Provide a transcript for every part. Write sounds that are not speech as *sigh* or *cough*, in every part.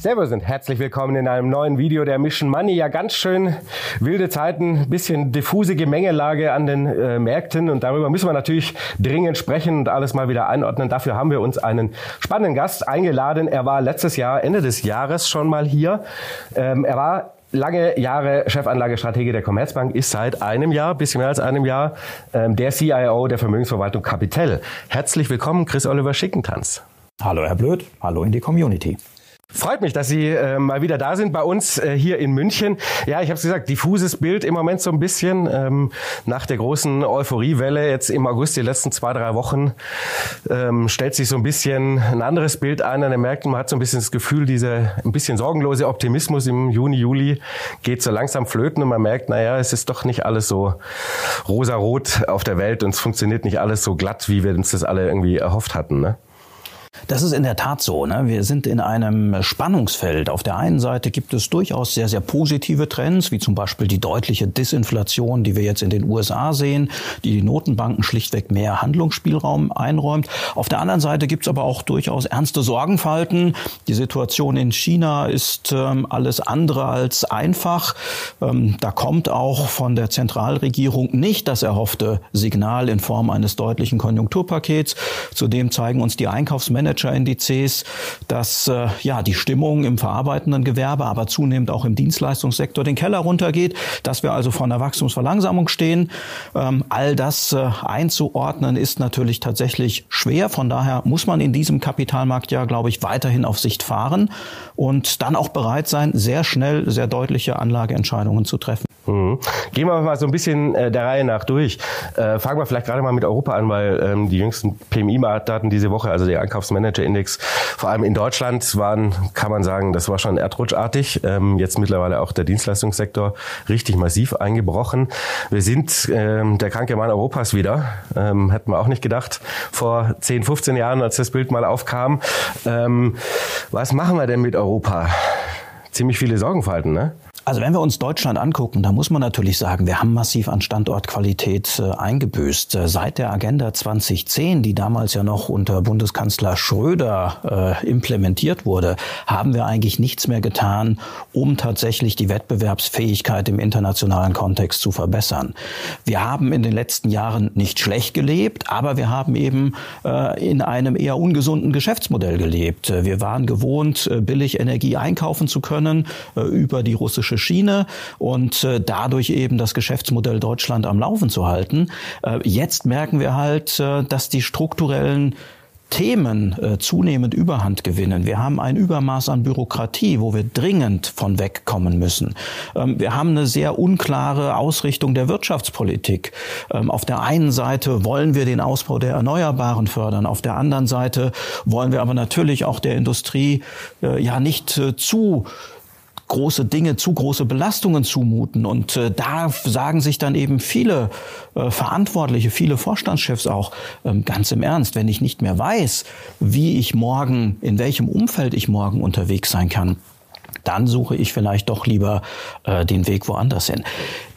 Servus und herzlich willkommen in einem neuen Video der Mission Money. Ja, ganz schön wilde Zeiten, bisschen diffuse Gemengelage an den äh, Märkten und darüber müssen wir natürlich dringend sprechen und alles mal wieder einordnen. Dafür haben wir uns einen spannenden Gast eingeladen. Er war letztes Jahr, Ende des Jahres schon mal hier. Ähm, er war lange Jahre Chefanlagestratege der Commerzbank, ist seit einem Jahr, bisschen mehr als einem Jahr, ähm, der CIO der Vermögensverwaltung Capital. Herzlich willkommen, Chris Oliver Schickentanz. Hallo Herr Blöd, hallo in die Community. Freut mich, dass Sie äh, mal wieder da sind bei uns äh, hier in München. Ja, ich habe es gesagt, diffuses Bild im Moment so ein bisschen. Ähm, nach der großen Euphoriewelle jetzt im August, die letzten zwei, drei Wochen, ähm, stellt sich so ein bisschen ein anderes Bild ein an den Märkten. Man hat so ein bisschen das Gefühl, dieser ein bisschen sorgenlose Optimismus im Juni, Juli geht so langsam flöten und man merkt, naja, es ist doch nicht alles so rosarot auf der Welt und es funktioniert nicht alles so glatt, wie wir uns das alle irgendwie erhofft hatten. Ne? Das ist in der Tat so. Ne? Wir sind in einem Spannungsfeld. Auf der einen Seite gibt es durchaus sehr, sehr positive Trends, wie zum Beispiel die deutliche Disinflation, die wir jetzt in den USA sehen, die die Notenbanken schlichtweg mehr Handlungsspielraum einräumt. Auf der anderen Seite gibt es aber auch durchaus ernste Sorgenfalten. Die Situation in China ist ähm, alles andere als einfach. Ähm, da kommt auch von der Zentralregierung nicht das erhoffte Signal in Form eines deutlichen Konjunkturpakets. Zudem zeigen uns die Einkaufsmärkte Manager-Indizes, dass äh, ja die Stimmung im verarbeitenden Gewerbe, aber zunehmend auch im Dienstleistungssektor den Keller runtergeht, dass wir also vor einer Wachstumsverlangsamung stehen. Ähm, all das äh, einzuordnen ist natürlich tatsächlich schwer. Von daher muss man in diesem Kapitalmarkt ja, glaube ich, weiterhin auf Sicht fahren und dann auch bereit sein, sehr schnell sehr deutliche Anlageentscheidungen zu treffen. Mhm. Gehen wir mal so ein bisschen äh, der Reihe nach durch. Äh, fangen wir vielleicht gerade mal mit Europa an, weil ähm, die jüngsten PMI-Daten diese Woche, also der Einkaufsmanager-Index, vor allem in Deutschland waren, kann man sagen, das war schon erdrutschartig. Ähm, jetzt mittlerweile auch der Dienstleistungssektor richtig massiv eingebrochen. Wir sind ähm, der kranke Mann Europas wieder. Ähm, hätten wir auch nicht gedacht vor 10, 15 Jahren, als das Bild mal aufkam. Ähm, was machen wir denn mit Europa? Ziemlich viele Sorgenfalten, ne? Also wenn wir uns Deutschland angucken, da muss man natürlich sagen, wir haben massiv an Standortqualität äh, eingebüßt. Äh, seit der Agenda 2010, die damals ja noch unter Bundeskanzler Schröder äh, implementiert wurde, haben wir eigentlich nichts mehr getan, um tatsächlich die Wettbewerbsfähigkeit im internationalen Kontext zu verbessern. Wir haben in den letzten Jahren nicht schlecht gelebt, aber wir haben eben äh, in einem eher ungesunden Geschäftsmodell gelebt. Äh, wir waren gewohnt, äh, billig Energie einkaufen zu können über die russische Schiene und äh, dadurch eben das Geschäftsmodell Deutschland am Laufen zu halten. Äh, jetzt merken wir halt, äh, dass die strukturellen Themen äh, zunehmend Überhand gewinnen. Wir haben ein Übermaß an Bürokratie, wo wir dringend von wegkommen müssen. Ähm, wir haben eine sehr unklare Ausrichtung der Wirtschaftspolitik. Ähm, auf der einen Seite wollen wir den Ausbau der Erneuerbaren fördern, auf der anderen Seite wollen wir aber natürlich auch der Industrie äh, ja nicht äh, zu große Dinge, zu große Belastungen zumuten. Und äh, da sagen sich dann eben viele äh, Verantwortliche, viele Vorstandschefs auch ähm, ganz im Ernst, wenn ich nicht mehr weiß, wie ich morgen, in welchem Umfeld ich morgen unterwegs sein kann, dann suche ich vielleicht doch lieber äh, den Weg woanders hin.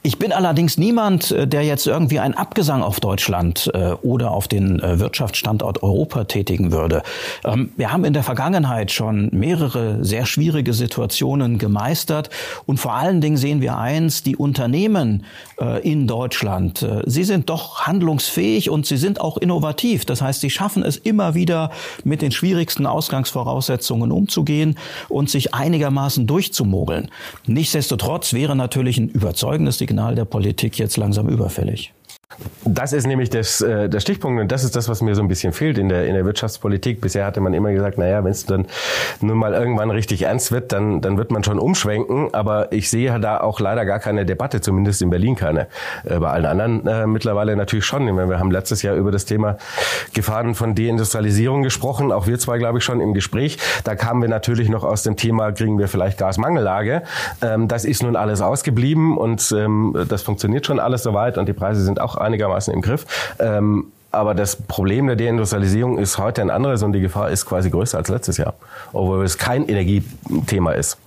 Ich bin allerdings niemand, äh, der jetzt irgendwie einen Abgesang auf Deutschland äh, oder auf den äh, Wirtschaftsstandort Europa tätigen würde. Ähm, wir haben in der Vergangenheit schon mehrere sehr schwierige Situationen gemeistert und vor allen Dingen sehen wir eins, die Unternehmen in Deutschland, sie sind doch handlungsfähig und sie sind auch innovativ. Das heißt, sie schaffen es immer wieder mit den schwierigsten Ausgangsvoraussetzungen umzugehen und sich einigermaßen durchzumogeln. Nichtsdestotrotz wäre natürlich ein überzeugendes Signal der Politik jetzt langsam überfällig. Das ist nämlich das, äh, der Stichpunkt und das ist das, was mir so ein bisschen fehlt in der, in der Wirtschaftspolitik. Bisher hatte man immer gesagt, naja, wenn es dann nun mal irgendwann richtig ernst wird, dann, dann wird man schon umschwenken. Aber ich sehe da auch leider gar keine Debatte, zumindest in Berlin keine. Äh, bei allen anderen äh, mittlerweile natürlich schon. Meine, wir haben letztes Jahr über das Thema Gefahren von Deindustrialisierung gesprochen. Auch wir zwei, glaube ich, schon im Gespräch. Da kamen wir natürlich noch aus dem Thema, kriegen wir vielleicht Gasmangellage. Ähm, das ist nun alles ausgeblieben und ähm, das funktioniert schon alles soweit und die Preise sind auch einigermaßen im Griff. Ähm, aber das Problem der Deindustrialisierung ist heute ein anderes und die Gefahr ist quasi größer als letztes Jahr, obwohl es kein Energiethema ist.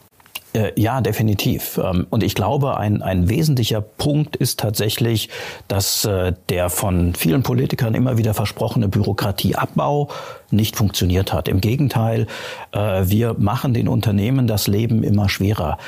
Äh, ja, definitiv. Ähm, und ich glaube, ein, ein wesentlicher Punkt ist tatsächlich, dass äh, der von vielen Politikern immer wieder versprochene Bürokratieabbau nicht funktioniert hat. Im Gegenteil, äh, wir machen den Unternehmen das Leben immer schwerer.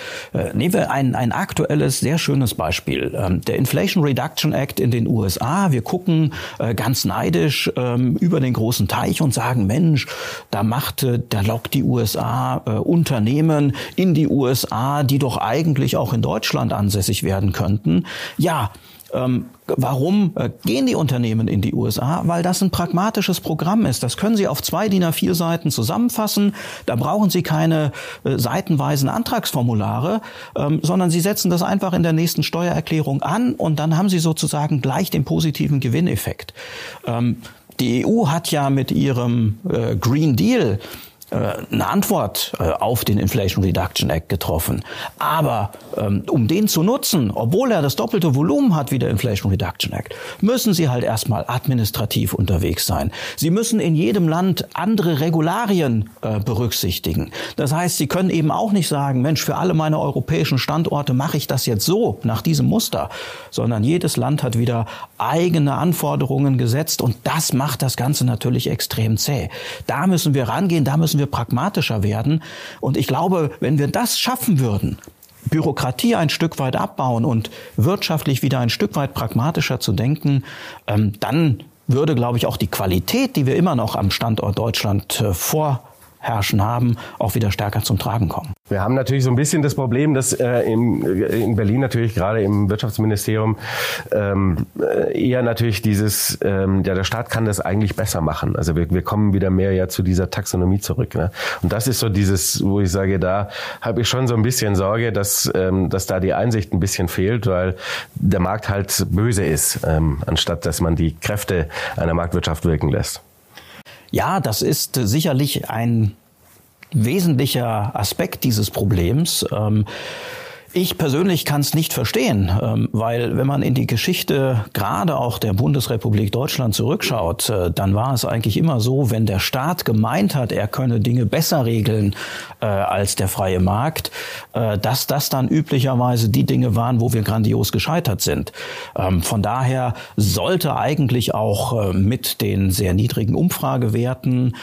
Nehmen wir ein, ein aktuelles, sehr schönes Beispiel. Ähm, der Inflation Reduction Act in den USA. Wir gucken ganz neidisch ähm, über den großen Teich und sagen, Mensch, da macht, da lockt die USA Unternehmen in die USA, die doch eigentlich auch in Deutschland ansässig werden könnten. Ja, ähm, warum äh, gehen die Unternehmen in die USA? Weil das ein pragmatisches Programm ist. Das können Sie auf zwei DIN A4 Seiten zusammenfassen. Da brauchen Sie keine äh, seitenweisen Antragsformulare, ähm, sondern Sie setzen das einfach in der nächsten Steuererklärung an und dann haben Sie sozusagen gleich den positiven Gewinneffekt. Ähm, die EU hat ja mit ihrem äh, Green Deal eine Antwort äh, auf den Inflation Reduction Act getroffen. Aber ähm, um den zu nutzen, obwohl er das doppelte Volumen hat wie der Inflation Reduction Act, müssen Sie halt erstmal administrativ unterwegs sein. Sie müssen in jedem Land andere Regularien äh, berücksichtigen. Das heißt, Sie können eben auch nicht sagen, Mensch, für alle meine europäischen Standorte mache ich das jetzt so, nach diesem Muster, sondern jedes Land hat wieder eigene Anforderungen gesetzt und das macht das Ganze natürlich extrem zäh. Da müssen wir rangehen, da müssen müssen wir pragmatischer werden. Und ich glaube, wenn wir das schaffen würden, Bürokratie ein Stück weit abbauen und wirtschaftlich wieder ein Stück weit pragmatischer zu denken, ähm, dann würde, glaube ich, auch die Qualität, die wir immer noch am Standort Deutschland äh, vorherrschen haben, auch wieder stärker zum Tragen kommen. Wir haben natürlich so ein bisschen das Problem, dass äh, in, in Berlin natürlich gerade im Wirtschaftsministerium ähm, äh, eher natürlich dieses, ähm, ja, der Staat kann das eigentlich besser machen. Also wir, wir kommen wieder mehr ja zu dieser Taxonomie zurück. Ne? Und das ist so dieses, wo ich sage, da habe ich schon so ein bisschen Sorge, dass, ähm, dass da die Einsicht ein bisschen fehlt, weil der Markt halt böse ist, ähm, anstatt dass man die Kräfte einer Marktwirtschaft wirken lässt. Ja, das ist sicherlich ein wesentlicher Aspekt dieses Problems. Ähm, ich persönlich kann es nicht verstehen, ähm, weil wenn man in die Geschichte gerade auch der Bundesrepublik Deutschland zurückschaut, äh, dann war es eigentlich immer so, wenn der Staat gemeint hat, er könne Dinge besser regeln äh, als der freie Markt, äh, dass das dann üblicherweise die Dinge waren, wo wir grandios gescheitert sind. Ähm, von daher sollte eigentlich auch mit den sehr niedrigen Umfragewerten,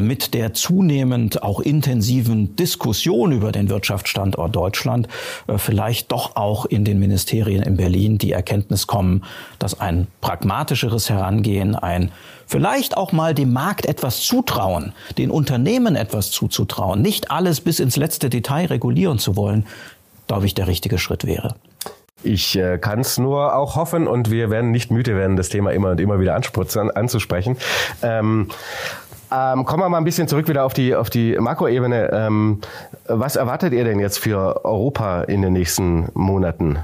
mit der zunehmend auch intensiven Diskussion über den Wirtschaftsstandort Deutschland vielleicht doch auch in den Ministerien in Berlin die Erkenntnis kommen, dass ein pragmatischeres Herangehen, ein vielleicht auch mal dem Markt etwas zutrauen, den Unternehmen etwas zuzutrauen, nicht alles bis ins letzte Detail regulieren zu wollen, glaube ich, der richtige Schritt wäre. Ich äh, kann es nur auch hoffen und wir werden nicht müde werden, das Thema immer und immer wieder anzusprechen. Ähm, ähm, kommen wir mal ein bisschen zurück wieder auf die, auf die Makroebene. Ähm, was erwartet ihr denn jetzt für Europa in den nächsten Monaten?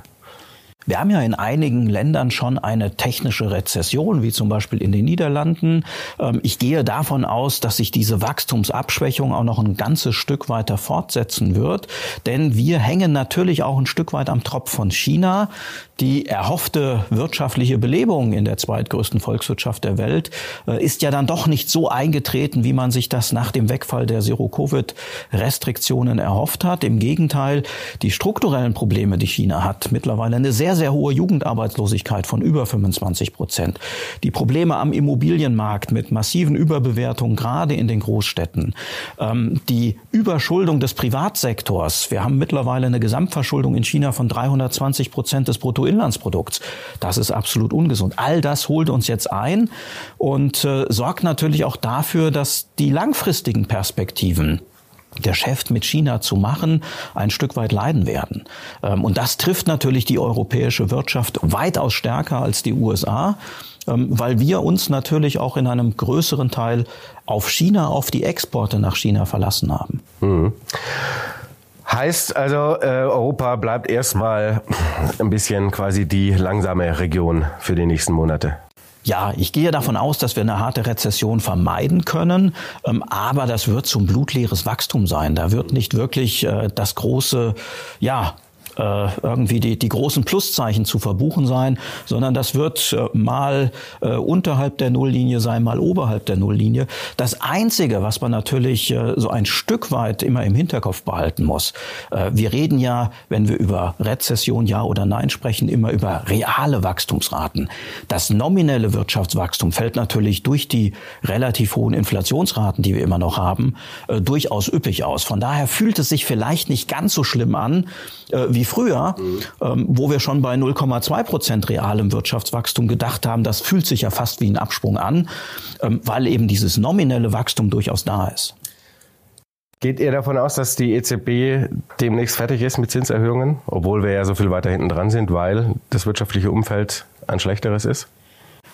Wir haben ja in einigen Ländern schon eine technische Rezession, wie zum Beispiel in den Niederlanden. Ähm, ich gehe davon aus, dass sich diese Wachstumsabschwächung auch noch ein ganzes Stück weiter fortsetzen wird, denn wir hängen natürlich auch ein Stück weit am Tropf von China. Die erhoffte wirtschaftliche Belebung in der zweitgrößten Volkswirtschaft der Welt äh, ist ja dann doch nicht so eingetreten, wie man sich das nach dem Wegfall der Zero-Covid-Restriktionen erhofft hat. Im Gegenteil, die strukturellen Probleme, die China hat, mittlerweile eine sehr, sehr hohe Jugendarbeitslosigkeit von über 25 Prozent. Die Probleme am Immobilienmarkt mit massiven Überbewertungen, gerade in den Großstädten. Ähm, die Überschuldung des Privatsektors. Wir haben mittlerweile eine Gesamtverschuldung in China von 320 Prozent des Bruttoinlandsprodukts. Das ist absolut ungesund. All das holt uns jetzt ein und äh, sorgt natürlich auch dafür, dass die langfristigen Perspektiven Geschäft mit China zu machen, ein Stück weit leiden werden. Ähm, und das trifft natürlich die europäische Wirtschaft weitaus stärker als die USA, ähm, weil wir uns natürlich auch in einem größeren Teil auf China, auf die Exporte nach China verlassen haben. Mhm. Heißt also, äh, Europa bleibt erstmal ein bisschen quasi die langsame Region für die nächsten Monate. Ja, ich gehe davon aus, dass wir eine harte Rezession vermeiden können, ähm, aber das wird zum blutleeres Wachstum sein. Da wird nicht wirklich äh, das große, ja, äh, irgendwie die, die großen Pluszeichen zu verbuchen sein, sondern das wird äh, mal äh, unterhalb der Nulllinie sein, mal oberhalb der Nulllinie. Das Einzige, was man natürlich äh, so ein Stück weit immer im Hinterkopf behalten muss, äh, wir reden ja, wenn wir über Rezession ja oder nein sprechen, immer über reale Wachstumsraten. Das nominelle Wirtschaftswachstum fällt natürlich durch die relativ hohen Inflationsraten, die wir immer noch haben, äh, durchaus üppig aus. Von daher fühlt es sich vielleicht nicht ganz so schlimm an äh, wie früher, mhm. ähm, wo wir schon bei 0,2 Prozent realem Wirtschaftswachstum gedacht haben. Das fühlt sich ja fast wie ein Absprung an, ähm, weil eben dieses nominelle Wachstum durchaus da ist. Geht ihr davon aus, dass die EZB demnächst fertig ist mit Zinserhöhungen, obwohl wir ja so viel weiter hinten dran sind, weil das wirtschaftliche Umfeld ein schlechteres ist?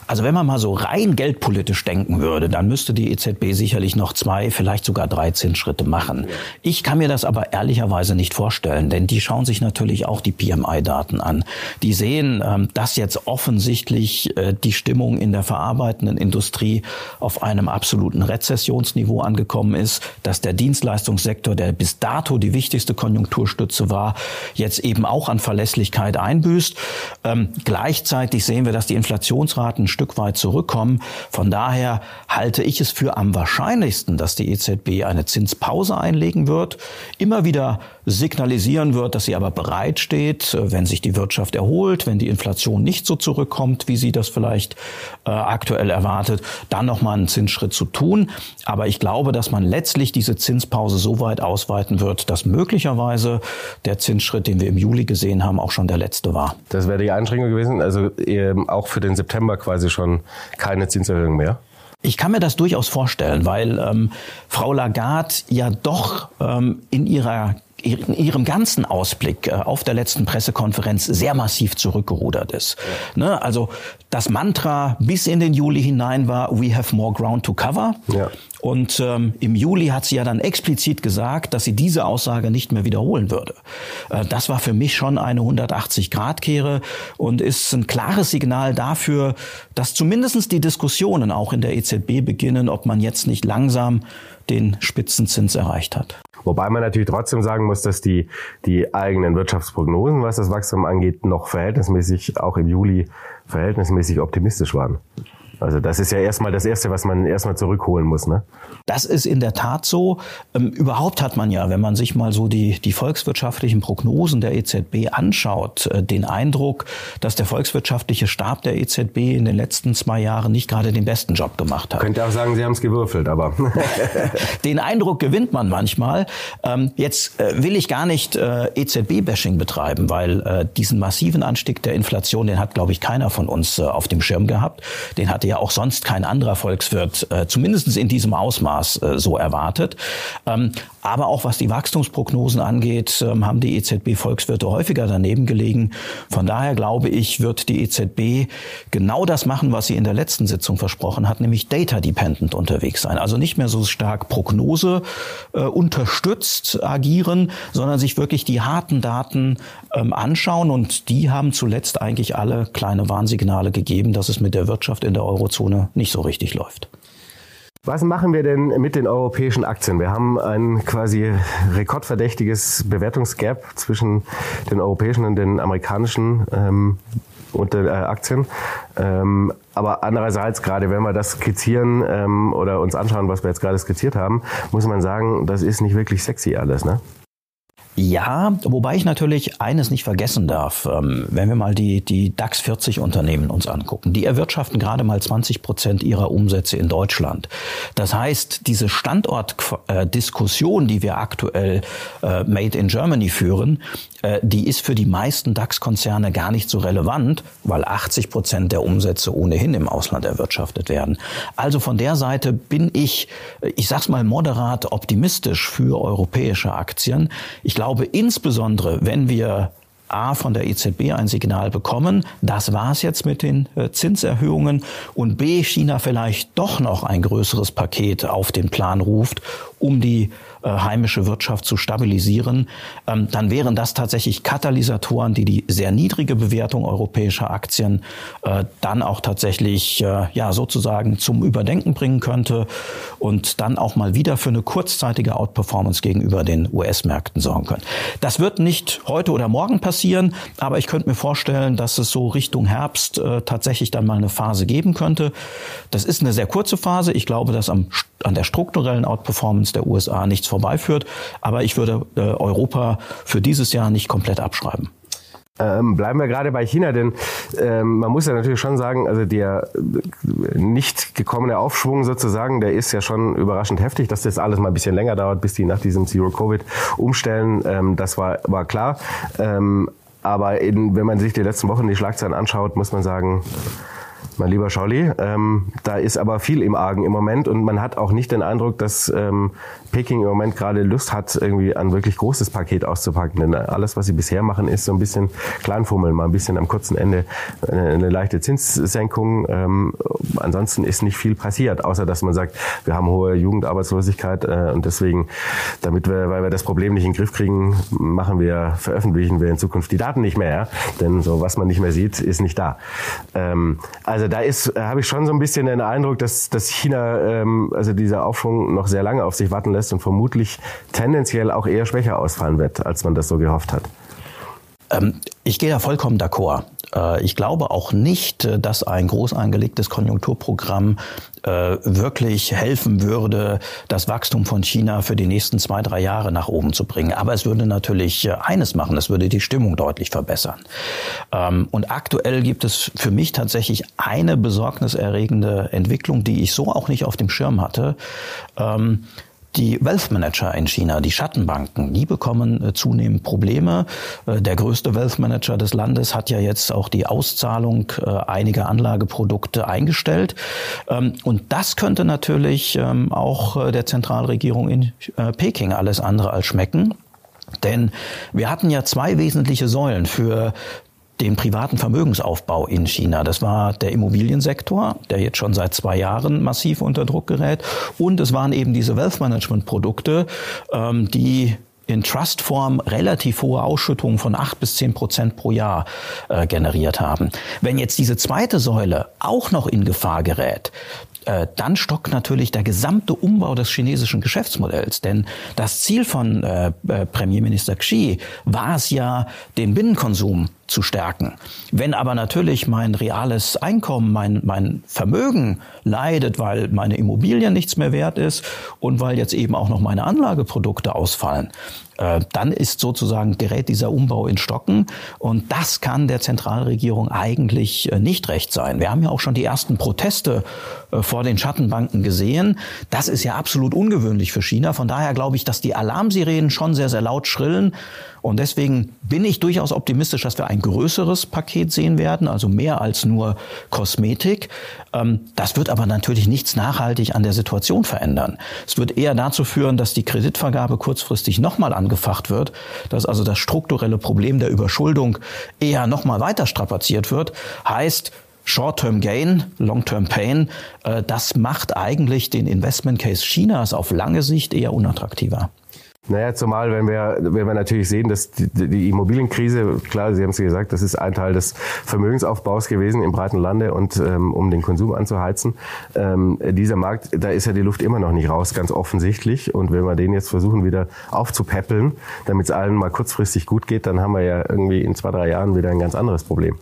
Also wenn man mal so rein geldpolitisch denken würde, dann müsste die EZB sicherlich noch zwei, vielleicht sogar drei Zinsschritte machen. Ich kann mir das aber ehrlicherweise nicht vorstellen, denn die schauen sich natürlich auch die PMI-Daten an. Die sehen, ähm, dass jetzt offensichtlich äh, die Stimmung in der verarbeitenden Industrie auf einem absoluten Rezessionsniveau angekommen ist, dass der Dienstleistungssektor, der bis dato die wichtigste Konjunkturstütze war, jetzt eben auch an Verlässlichkeit einbüßt. Ähm, gleichzeitig sehen wir, dass die Inflationsraten Stück weit zurückkommen. Von daher halte ich es für am wahrscheinlichsten, dass die EZB eine Zinspause einlegen wird, immer wieder signalisieren wird, dass sie aber bereit steht, wenn sich die Wirtschaft erholt, wenn die Inflation nicht so zurückkommt, wie sie das vielleicht äh, aktuell erwartet, dann nochmal einen Zinsschritt zu tun. Aber ich glaube, dass man letztlich diese Zinspause so weit ausweiten wird, dass möglicherweise der Zinsschritt, den wir im Juli gesehen haben, auch schon der letzte war. Das wäre die Einschränkung gewesen, also auch für den September quasi schon keine Zinserhöhung mehr? Ich kann mir das durchaus vorstellen, weil ähm, Frau Lagarde ja doch ähm, in ihrer in ihrem ganzen Ausblick äh, auf der letzten Pressekonferenz sehr massiv zurückgerudert ist. Ne? Also das Mantra bis in den Juli hinein war, we have more ground to cover. Ja. Und ähm, im Juli hat sie ja dann explizit gesagt, dass sie diese Aussage nicht mehr wiederholen würde. Äh, das war für mich schon eine 180-Grad-Kehre und ist ein klares Signal dafür, dass zumindestens die Diskussionen auch in der EZB beginnen, ob man jetzt nicht langsam den Spitzenzins erreicht hat. Wobei man natürlich trotzdem sagen muss, dass die, die eigenen Wirtschaftsprognosen, was das Wachstum angeht, noch verhältnismäßig, auch im Juli, verhältnismäßig optimistisch waren. Also das ist ja erstmal das Erste, was man erstmal zurückholen muss. Ne? Das ist in der Tat so. Ähm, überhaupt hat man ja, wenn man sich mal so die, die volkswirtschaftlichen Prognosen der EZB anschaut, äh, den Eindruck, dass der volkswirtschaftliche Stab der EZB in den letzten zwei Jahren nicht gerade den besten Job gemacht hat. Könnte auch sagen, Sie haben es gewürfelt, aber. *laughs* den Eindruck gewinnt man manchmal. Ähm, jetzt äh, will ich gar nicht äh, EZB-Bashing betreiben, weil diesen massiven Anstieg der Inflation, den hat, glaube ich, keiner von uns auf dem Schirm gehabt. Den hatte ja auch sonst kein anderer Volkswirt, äh, zumindest in diesem Ausmaß, äh, so erwartet. Ähm, aber auch was die Wachstumsprognosen angeht, ähm, haben die EZB-Volkswirte häufiger daneben gelegen. Von daher glaube ich, wird die EZB genau das machen, was sie in der letzten Sitzung versprochen hat, nämlich data-dependent unterwegs sein. Also nicht mehr so stark Prognose äh, unterstützt agieren, sondern sich wirklich die harten Daten ähm, anschauen. Und die haben zuletzt eigentlich alle kleine Warnsignale gegeben, dass es mit der Wirtschaft in der Eurozone nicht so richtig läuft. Was machen wir denn mit den europäischen Aktien? Wir haben ein quasi rekordverdächtiges Bewertungsgap zwischen den europäischen und den amerikanischen ähm, unter, äh, Aktien. Ähm, aber andererseits, gerade wenn wir das skizzieren ähm, oder uns anschauen, was wir jetzt gerade skizziert haben, muss man sagen, das ist nicht wirklich sexy alles. Ne? Ja, wobei ich natürlich eines nicht vergessen darf. Ähm, wenn wir mal die, die DAX 40 Unternehmen uns angucken, die erwirtschaften gerade mal 20 Prozent ihrer Umsätze in Deutschland. Das heißt, diese Standortdiskussion, die wir aktuell äh, Made in Germany führen, äh, die ist für die meisten DAX-Konzerne gar nicht so relevant, weil 80 Prozent der Umsätze ohnehin im Ausland erwirtschaftet werden. Also von der Seite bin ich, ich sag's mal moderat optimistisch für europäische Aktien. Ich glaube insbesondere, wenn wir A von der EZB ein Signal bekommen, das war's jetzt mit den äh, Zinserhöhungen und B China vielleicht doch noch ein größeres Paket auf den Plan ruft, um die heimische Wirtschaft zu stabilisieren, ähm, dann wären das tatsächlich Katalysatoren, die die sehr niedrige Bewertung europäischer Aktien äh, dann auch tatsächlich äh, ja sozusagen zum Überdenken bringen könnte und dann auch mal wieder für eine kurzzeitige Outperformance gegenüber den US-Märkten sorgen können. Das wird nicht heute oder morgen passieren, aber ich könnte mir vorstellen, dass es so Richtung Herbst äh, tatsächlich dann mal eine Phase geben könnte. Das ist eine sehr kurze Phase. Ich glaube, dass am, an der strukturellen Outperformance der USA nichts vorbeiführt. Aber ich würde äh, Europa für dieses Jahr nicht komplett abschreiben. Ähm, bleiben wir gerade bei China, denn ähm, man muss ja natürlich schon sagen, also der nicht gekommene Aufschwung sozusagen, der ist ja schon überraschend heftig, dass das alles mal ein bisschen länger dauert, bis die nach diesem Zero-Covid umstellen. Ähm, das war, war klar. Ähm, aber in, wenn man sich die letzten Wochen die Schlagzeilen anschaut, muss man sagen, mein lieber Scholli. Ähm, da ist aber viel im Argen im Moment und man hat auch nicht den Eindruck, dass ähm, Peking im Moment gerade Lust hat, irgendwie ein wirklich großes Paket auszupacken. Denn alles, was sie bisher machen, ist so ein bisschen Kleinfummeln, mal ein bisschen am kurzen Ende eine, eine leichte Zinssenkung. Ähm, ansonsten ist nicht viel passiert, außer dass man sagt, wir haben hohe Jugendarbeitslosigkeit äh, und deswegen, damit wir, weil wir das Problem nicht in den Griff kriegen, machen wir, veröffentlichen wir in Zukunft die Daten nicht mehr. Ja? Denn so was man nicht mehr sieht, ist nicht da. Ähm, also da ist, äh, habe ich schon so ein bisschen den Eindruck, dass, dass China, ähm, also dieser Aufschwung noch sehr lange auf sich warten lässt und vermutlich tendenziell auch eher schwächer ausfallen wird, als man das so gehofft hat. Ähm, ich gehe da vollkommen d'accord. Äh, ich glaube auch nicht, äh, dass ein groß angelegtes Konjunkturprogramm äh, wirklich helfen würde, das Wachstum von China für die nächsten zwei, drei Jahre nach oben zu bringen. Aber es würde natürlich eines machen, es würde die Stimmung deutlich verbessern. Ähm, und aktuell gibt es für mich tatsächlich eine besorgniserregende Entwicklung, die ich so auch nicht auf dem Schirm hatte. Die Wealth Manager in China, die Schattenbanken, die bekommen äh, zunehmend Probleme. Äh, der größte Wealth Manager des Landes hat ja jetzt auch die Auszahlung äh, einiger Anlageprodukte eingestellt. Ähm, und das könnte natürlich ähm, auch der Zentralregierung in Peking alles andere als schmecken. Denn wir hatten ja zwei wesentliche Säulen für den privaten Vermögensaufbau in China. Das war der Immobiliensektor, der jetzt schon seit zwei Jahren massiv unter Druck gerät. Und es waren eben diese Wealth Management Produkte, ähm, die in Trustform relativ hohe Ausschüttungen von acht bis zehn Prozent pro Jahr äh, generiert haben. Wenn jetzt diese zweite Säule auch noch in Gefahr gerät, äh, dann stockt natürlich der gesamte Umbau des chinesischen Geschäftsmodells. Denn das Ziel von äh, äh Premierminister Xi war es ja, den Binnenkonsum zu stärken. Wenn aber natürlich mein reales Einkommen, mein, mein Vermögen leidet, weil meine Immobilien nichts mehr wert ist und weil jetzt eben auch noch meine Anlageprodukte ausfallen, äh, dann ist sozusagen gerät dieser Umbau in Stocken und das kann der Zentralregierung eigentlich äh, nicht recht sein. Wir haben ja auch schon die ersten Proteste vor den Schattenbanken gesehen. Das ist ja absolut ungewöhnlich für China. Von daher glaube ich, dass die Alarmsirenen schon sehr, sehr laut schrillen und deswegen bin ich durchaus optimistisch, dass wir ein größeres Paket sehen werden, also mehr als nur Kosmetik. Ähm, das wird aber natürlich nichts nachhaltig an der Situation verändern. Es wird eher dazu führen, dass die Kreditvergabe kurzfristig nochmal angefacht wird, dass also das strukturelle Problem der Überschuldung eher nochmal weiter strapaziert wird. Heißt, Short-Term Gain, Long-Term Pain, äh, das macht eigentlich den Investment Case Chinas auf lange Sicht eher unattraktiver. Naja, zumal, wenn wir, wenn wir natürlich sehen, dass die, die Immobilienkrise, klar, Sie haben es gesagt, das ist ein Teil des Vermögensaufbaus gewesen im breiten Lande und ähm, um den Konsum anzuheizen. Ähm, dieser Markt, da ist ja die Luft immer noch nicht raus, ganz offensichtlich. Und wenn wir den jetzt versuchen wieder aufzupäppeln, damit es allen mal kurzfristig gut geht, dann haben wir ja irgendwie in zwei, drei Jahren wieder ein ganz anderes Problem.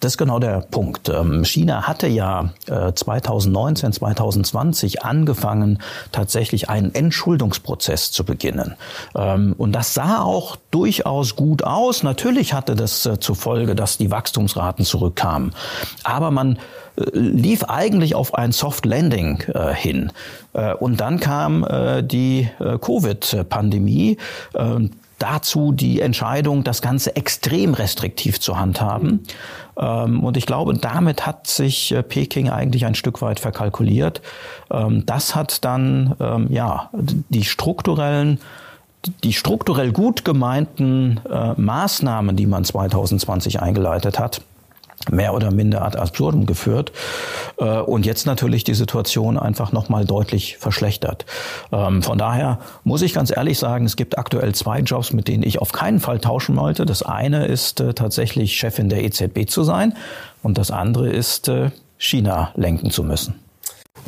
Das ist genau der Punkt. Ähm, China hatte ja 2019, äh, 2020 angefangen, tatsächlich einen Entschuldungsprozess zu beginnen. Ähm, und das sah auch durchaus gut aus. Natürlich hatte das äh, zur Folge, dass die Wachstumsraten zurückkamen. Aber man äh, lief eigentlich auf ein Soft Landing hin. Und dann kam die Covid-Pandemie dazu die Entscheidung, das Ganze extrem restriktiv zu handhaben. Ähm, und ich glaube, damit hat sich äh, Peking eigentlich ein Stück weit verkalkuliert. Ähm, das hat dann, ähm, ja, die strukturellen die strukturell gut gemeinten äh, Maßnahmen, die man 2020 eingeleitet hat, mehr oder minder ad absurdum geführt äh, und jetzt natürlich die Situation einfach nochmal deutlich verschlechtert. Ähm, von daher muss ich ganz ehrlich sagen, es gibt aktuell zwei Jobs, mit denen ich auf keinen Fall tauschen wollte. Das eine ist äh, tatsächlich Chefin der EZB zu sein und das andere ist äh, China lenken zu müssen.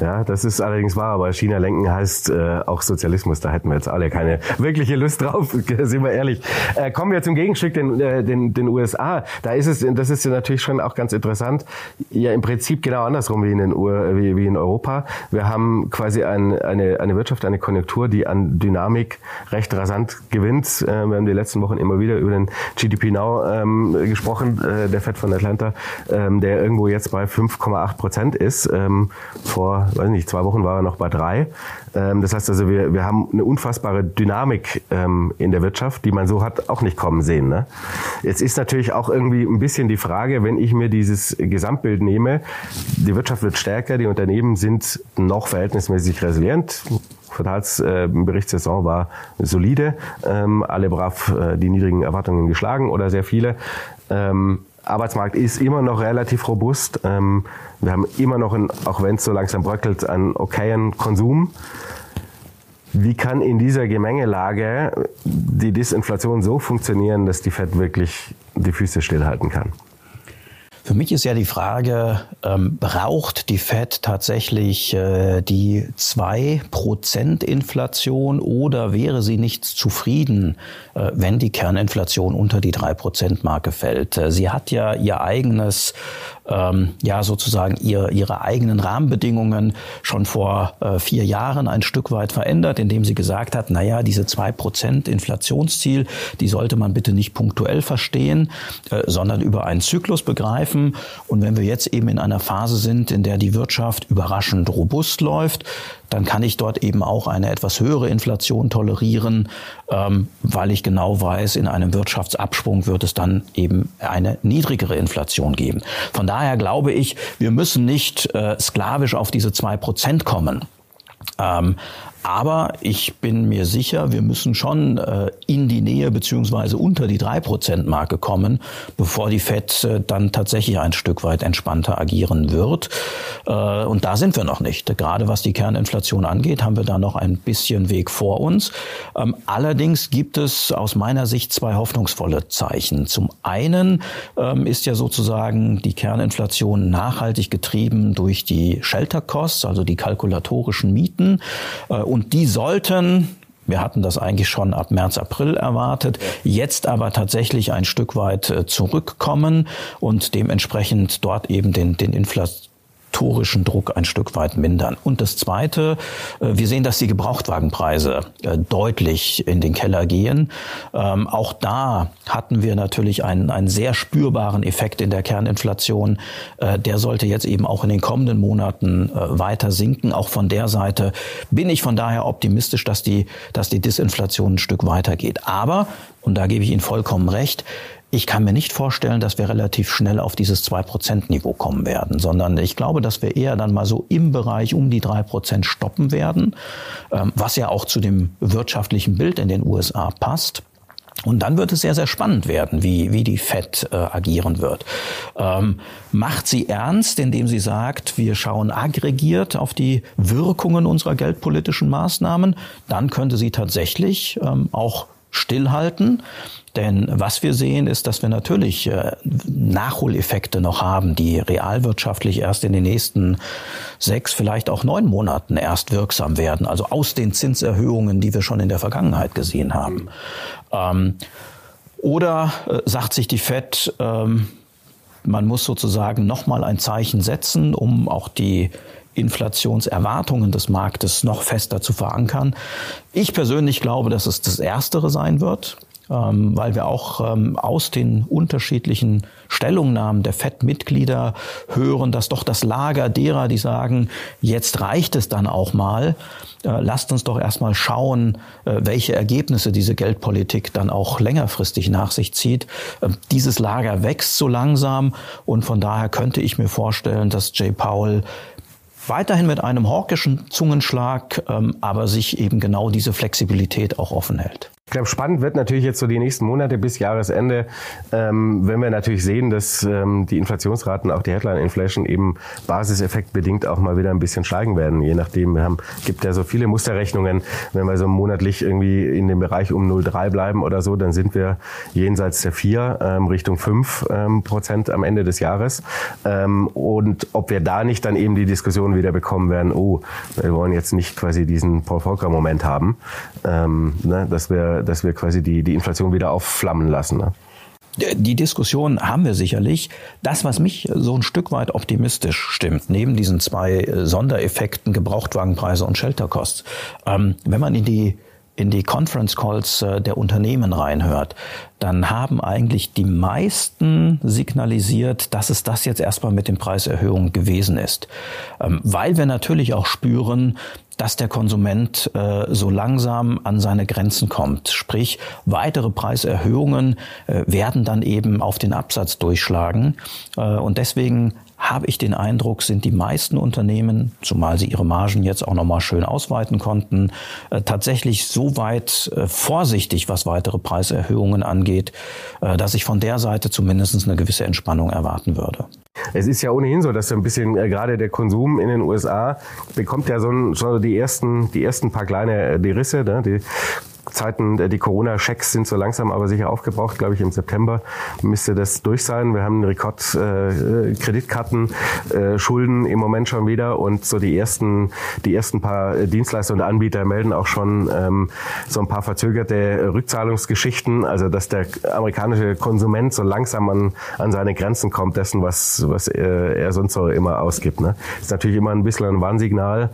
Ja, das ist allerdings wahr, aber China lenken heißt äh, auch Sozialismus. Da hätten wir jetzt alle keine wirkliche Lust drauf, *laughs* sind wir ehrlich. Äh, kommen wir zum Gegenstück, den, äh, den, den USA. Da ist es, das ist ja natürlich schon auch ganz interessant, ja im Prinzip genau andersrum wie in, den U wie, wie in Europa. Wir haben quasi ein, eine, eine Wirtschaft, eine Konjunktur, die an Dynamik recht rasant gewinnt. Äh, wir haben die letzten Wochen immer wieder über den GDP Now ähm, gesprochen, äh, der Fed von Atlanta, ähm, der irgendwo jetzt bei 5,8 Prozent ist. Ähm, vor weiß nicht, zwei Wochen war er noch bei drei. Ähm, das heißt also, wir, wir haben eine unfassbare Dynamik ähm, in der Wirtschaft, die man so hat auch nicht kommen sehen. Ne? Jetzt ist natürlich auch irgendwie ein bisschen die Frage, wenn ich mir dieses Gesamtbild nehme, die Wirtschaft wird stärker, die Unternehmen sind noch verhältnismäßig resilient. Quartalsberichtssaison äh, war solide, ähm, alle brav äh, die niedrigen Erwartungen geschlagen oder sehr viele. Ähm, Arbeitsmarkt ist immer noch relativ robust. Ähm, wir haben immer noch, einen, auch wenn es so langsam bröckelt, einen okayen Konsum. Wie kann in dieser Gemengelage die Disinflation so funktionieren, dass die Fed wirklich die Füße stillhalten kann? Für mich ist ja die Frage, ähm, braucht die Fed tatsächlich äh, die zwei Prozent Inflation oder wäre sie nicht zufrieden, äh, wenn die Kerninflation unter die drei Prozent Marke fällt? Äh, sie hat ja ihr eigenes ähm, ja sozusagen ihr, ihre eigenen Rahmenbedingungen schon vor äh, vier Jahren ein Stück weit verändert, indem sie gesagt hat, naja, diese zwei Prozent Inflationsziel, die sollte man bitte nicht punktuell verstehen, äh, sondern über einen Zyklus begreifen. Und wenn wir jetzt eben in einer Phase sind, in der die Wirtschaft überraschend robust läuft, dann kann ich dort eben auch eine etwas höhere Inflation tolerieren, ähm, weil ich genau weiß, in einem Wirtschaftsabschwung wird es dann eben eine niedrigere Inflation geben. Von daher glaube ich, wir müssen nicht äh, sklavisch auf diese zwei Prozent kommen. Ähm, aber ich bin mir sicher, wir müssen schon äh, in die Nähe beziehungsweise unter die 3%-Marke kommen, bevor die FED äh, dann tatsächlich ein Stück weit entspannter agieren wird. Äh, und da sind wir noch nicht. Gerade was die Kerninflation angeht, haben wir da noch ein bisschen Weg vor uns. Ähm, allerdings gibt es aus meiner Sicht zwei hoffnungsvolle Zeichen. Zum einen ähm, ist ja sozusagen die Kerninflation nachhaltig getrieben durch die Shelter Costs, also die kalkulatorischen Mieten. Und die sollten wir hatten das eigentlich schon ab März, April erwartet, jetzt aber tatsächlich ein Stück weit äh, zurückkommen und dementsprechend dort eben den, den Inflation regulatorischen Druck ein Stück weit mindern. Und das Zweite, äh, wir sehen, dass die Gebrauchtwagenpreise äh, deutlich in den Keller gehen. Ähm, auch da hatten wir natürlich einen, einen sehr spürbaren Effekt in der Kerninflation. Äh, der sollte jetzt eben auch in den kommenden Monaten weiter sinken. Auch von der Seite bin ich von daher optimistisch, dass die, dass die Disinflation ein Stück weitergeht. Aber, und da gebe ich Ihnen vollkommen recht, ich kann mir nicht vorstellen, dass wir relativ schnell auf dieses 2%-Niveau kommen werden, sondern ich glaube, dass wir eher dann mal so im Bereich um die 3% stoppen werden, ähm, was ja auch zu dem wirtschaftlichen Bild in den USA passt. Und dann wird es sehr, sehr spannend werden, wie, wie die FED äh, agieren wird. Ähm, macht sie ernst, indem sie sagt, wir schauen aggregiert auf die Wirkungen unserer geldpolitischen Maßnahmen, dann könnte sie tatsächlich ähm, auch stillhalten. Denn was wir sehen, ist, dass wir natürlich äh, Nachholeffekte noch haben, die realwirtschaftlich erst in den nächsten sechs, vielleicht auch neun Monaten erst wirksam werden. Also aus den Zinserhöhungen, die wir schon in der Vergangenheit gesehen haben. Ähm, oder äh, sagt sich die Fed, ähm, man muss sozusagen nochmal ein Zeichen setzen, um auch die Inflationserwartungen des Marktes noch fester zu verankern. Ich persönlich glaube, dass es das Erstere sein wird, ähm, weil wir auch ähm, aus den unterschiedlichen Stellungnahmen der FED-Mitglieder hören, dass doch das Lager derer, die sagen, jetzt reicht es dann auch mal, äh, lasst uns doch erstmal schauen, äh, welche Ergebnisse diese Geldpolitik dann auch längerfristig nach sich zieht. Ähm, dieses Lager wächst so langsam und von daher könnte ich mir vorstellen, dass Jay Powell weiterhin mit einem hawkischen Zungenschlag, ähm, aber sich eben genau diese Flexibilität auch offen hält. Ich glaube, spannend wird natürlich jetzt so die nächsten Monate bis Jahresende, ähm, wenn wir natürlich sehen, dass ähm, die Inflationsraten, auch die Headline Inflation eben basiseffektbedingt auch mal wieder ein bisschen steigen werden. Je nachdem, wir haben, gibt ja so viele Musterrechnungen, wenn wir so monatlich irgendwie in dem Bereich um 0,3 bleiben oder so, dann sind wir jenseits der 4 ähm, Richtung 5 ähm, Prozent am Ende des Jahres. Ähm, und ob wir da nicht dann eben die Diskussion wieder bekommen werden, oh, wir wollen jetzt nicht quasi diesen Paul Volcker Moment haben, ähm, ne, dass wir dass wir quasi die, die Inflation wieder aufflammen lassen. Ne? Die Diskussion haben wir sicherlich. Das, was mich so ein Stück weit optimistisch stimmt, neben diesen zwei äh, Sondereffekten Gebrauchtwagenpreise und Shelterkosts, ähm, wenn man in die in die Conference Calls äh, der Unternehmen reinhört, dann haben eigentlich die meisten signalisiert, dass es das jetzt erstmal mit den Preiserhöhungen gewesen ist. Ähm, weil wir natürlich auch spüren, dass der Konsument äh, so langsam an seine Grenzen kommt. Sprich, weitere Preiserhöhungen äh, werden dann eben auf den Absatz durchschlagen. Äh, und deswegen habe ich den Eindruck, sind die meisten Unternehmen, zumal sie ihre Margen jetzt auch nochmal schön ausweiten konnten, äh, tatsächlich so weit äh, vorsichtig, was weitere Preiserhöhungen angeht, äh, dass ich von der Seite zumindest eine gewisse Entspannung erwarten würde. Es ist ja ohnehin so, dass so ein bisschen äh, gerade der Konsum in den USA bekommt ja so, ein, so die ersten die ersten paar kleine äh, die Risse, ne? die Zeiten, äh, die Corona-Schecks sind so langsam aber sicher aufgebraucht. Glaube ich, im September müsste das durch sein. Wir haben Rekord-Kreditkarten, äh, äh, Schulden im Moment schon wieder und so die ersten, die ersten paar Dienstleister und Anbieter melden auch schon ähm, so ein paar verzögerte Rückzahlungsgeschichten. Also, dass der amerikanische Konsument so langsam an, an seine Grenzen kommt dessen, was, was er, er sonst so immer ausgibt. Ne? Ist natürlich immer ein bisschen ein Warnsignal,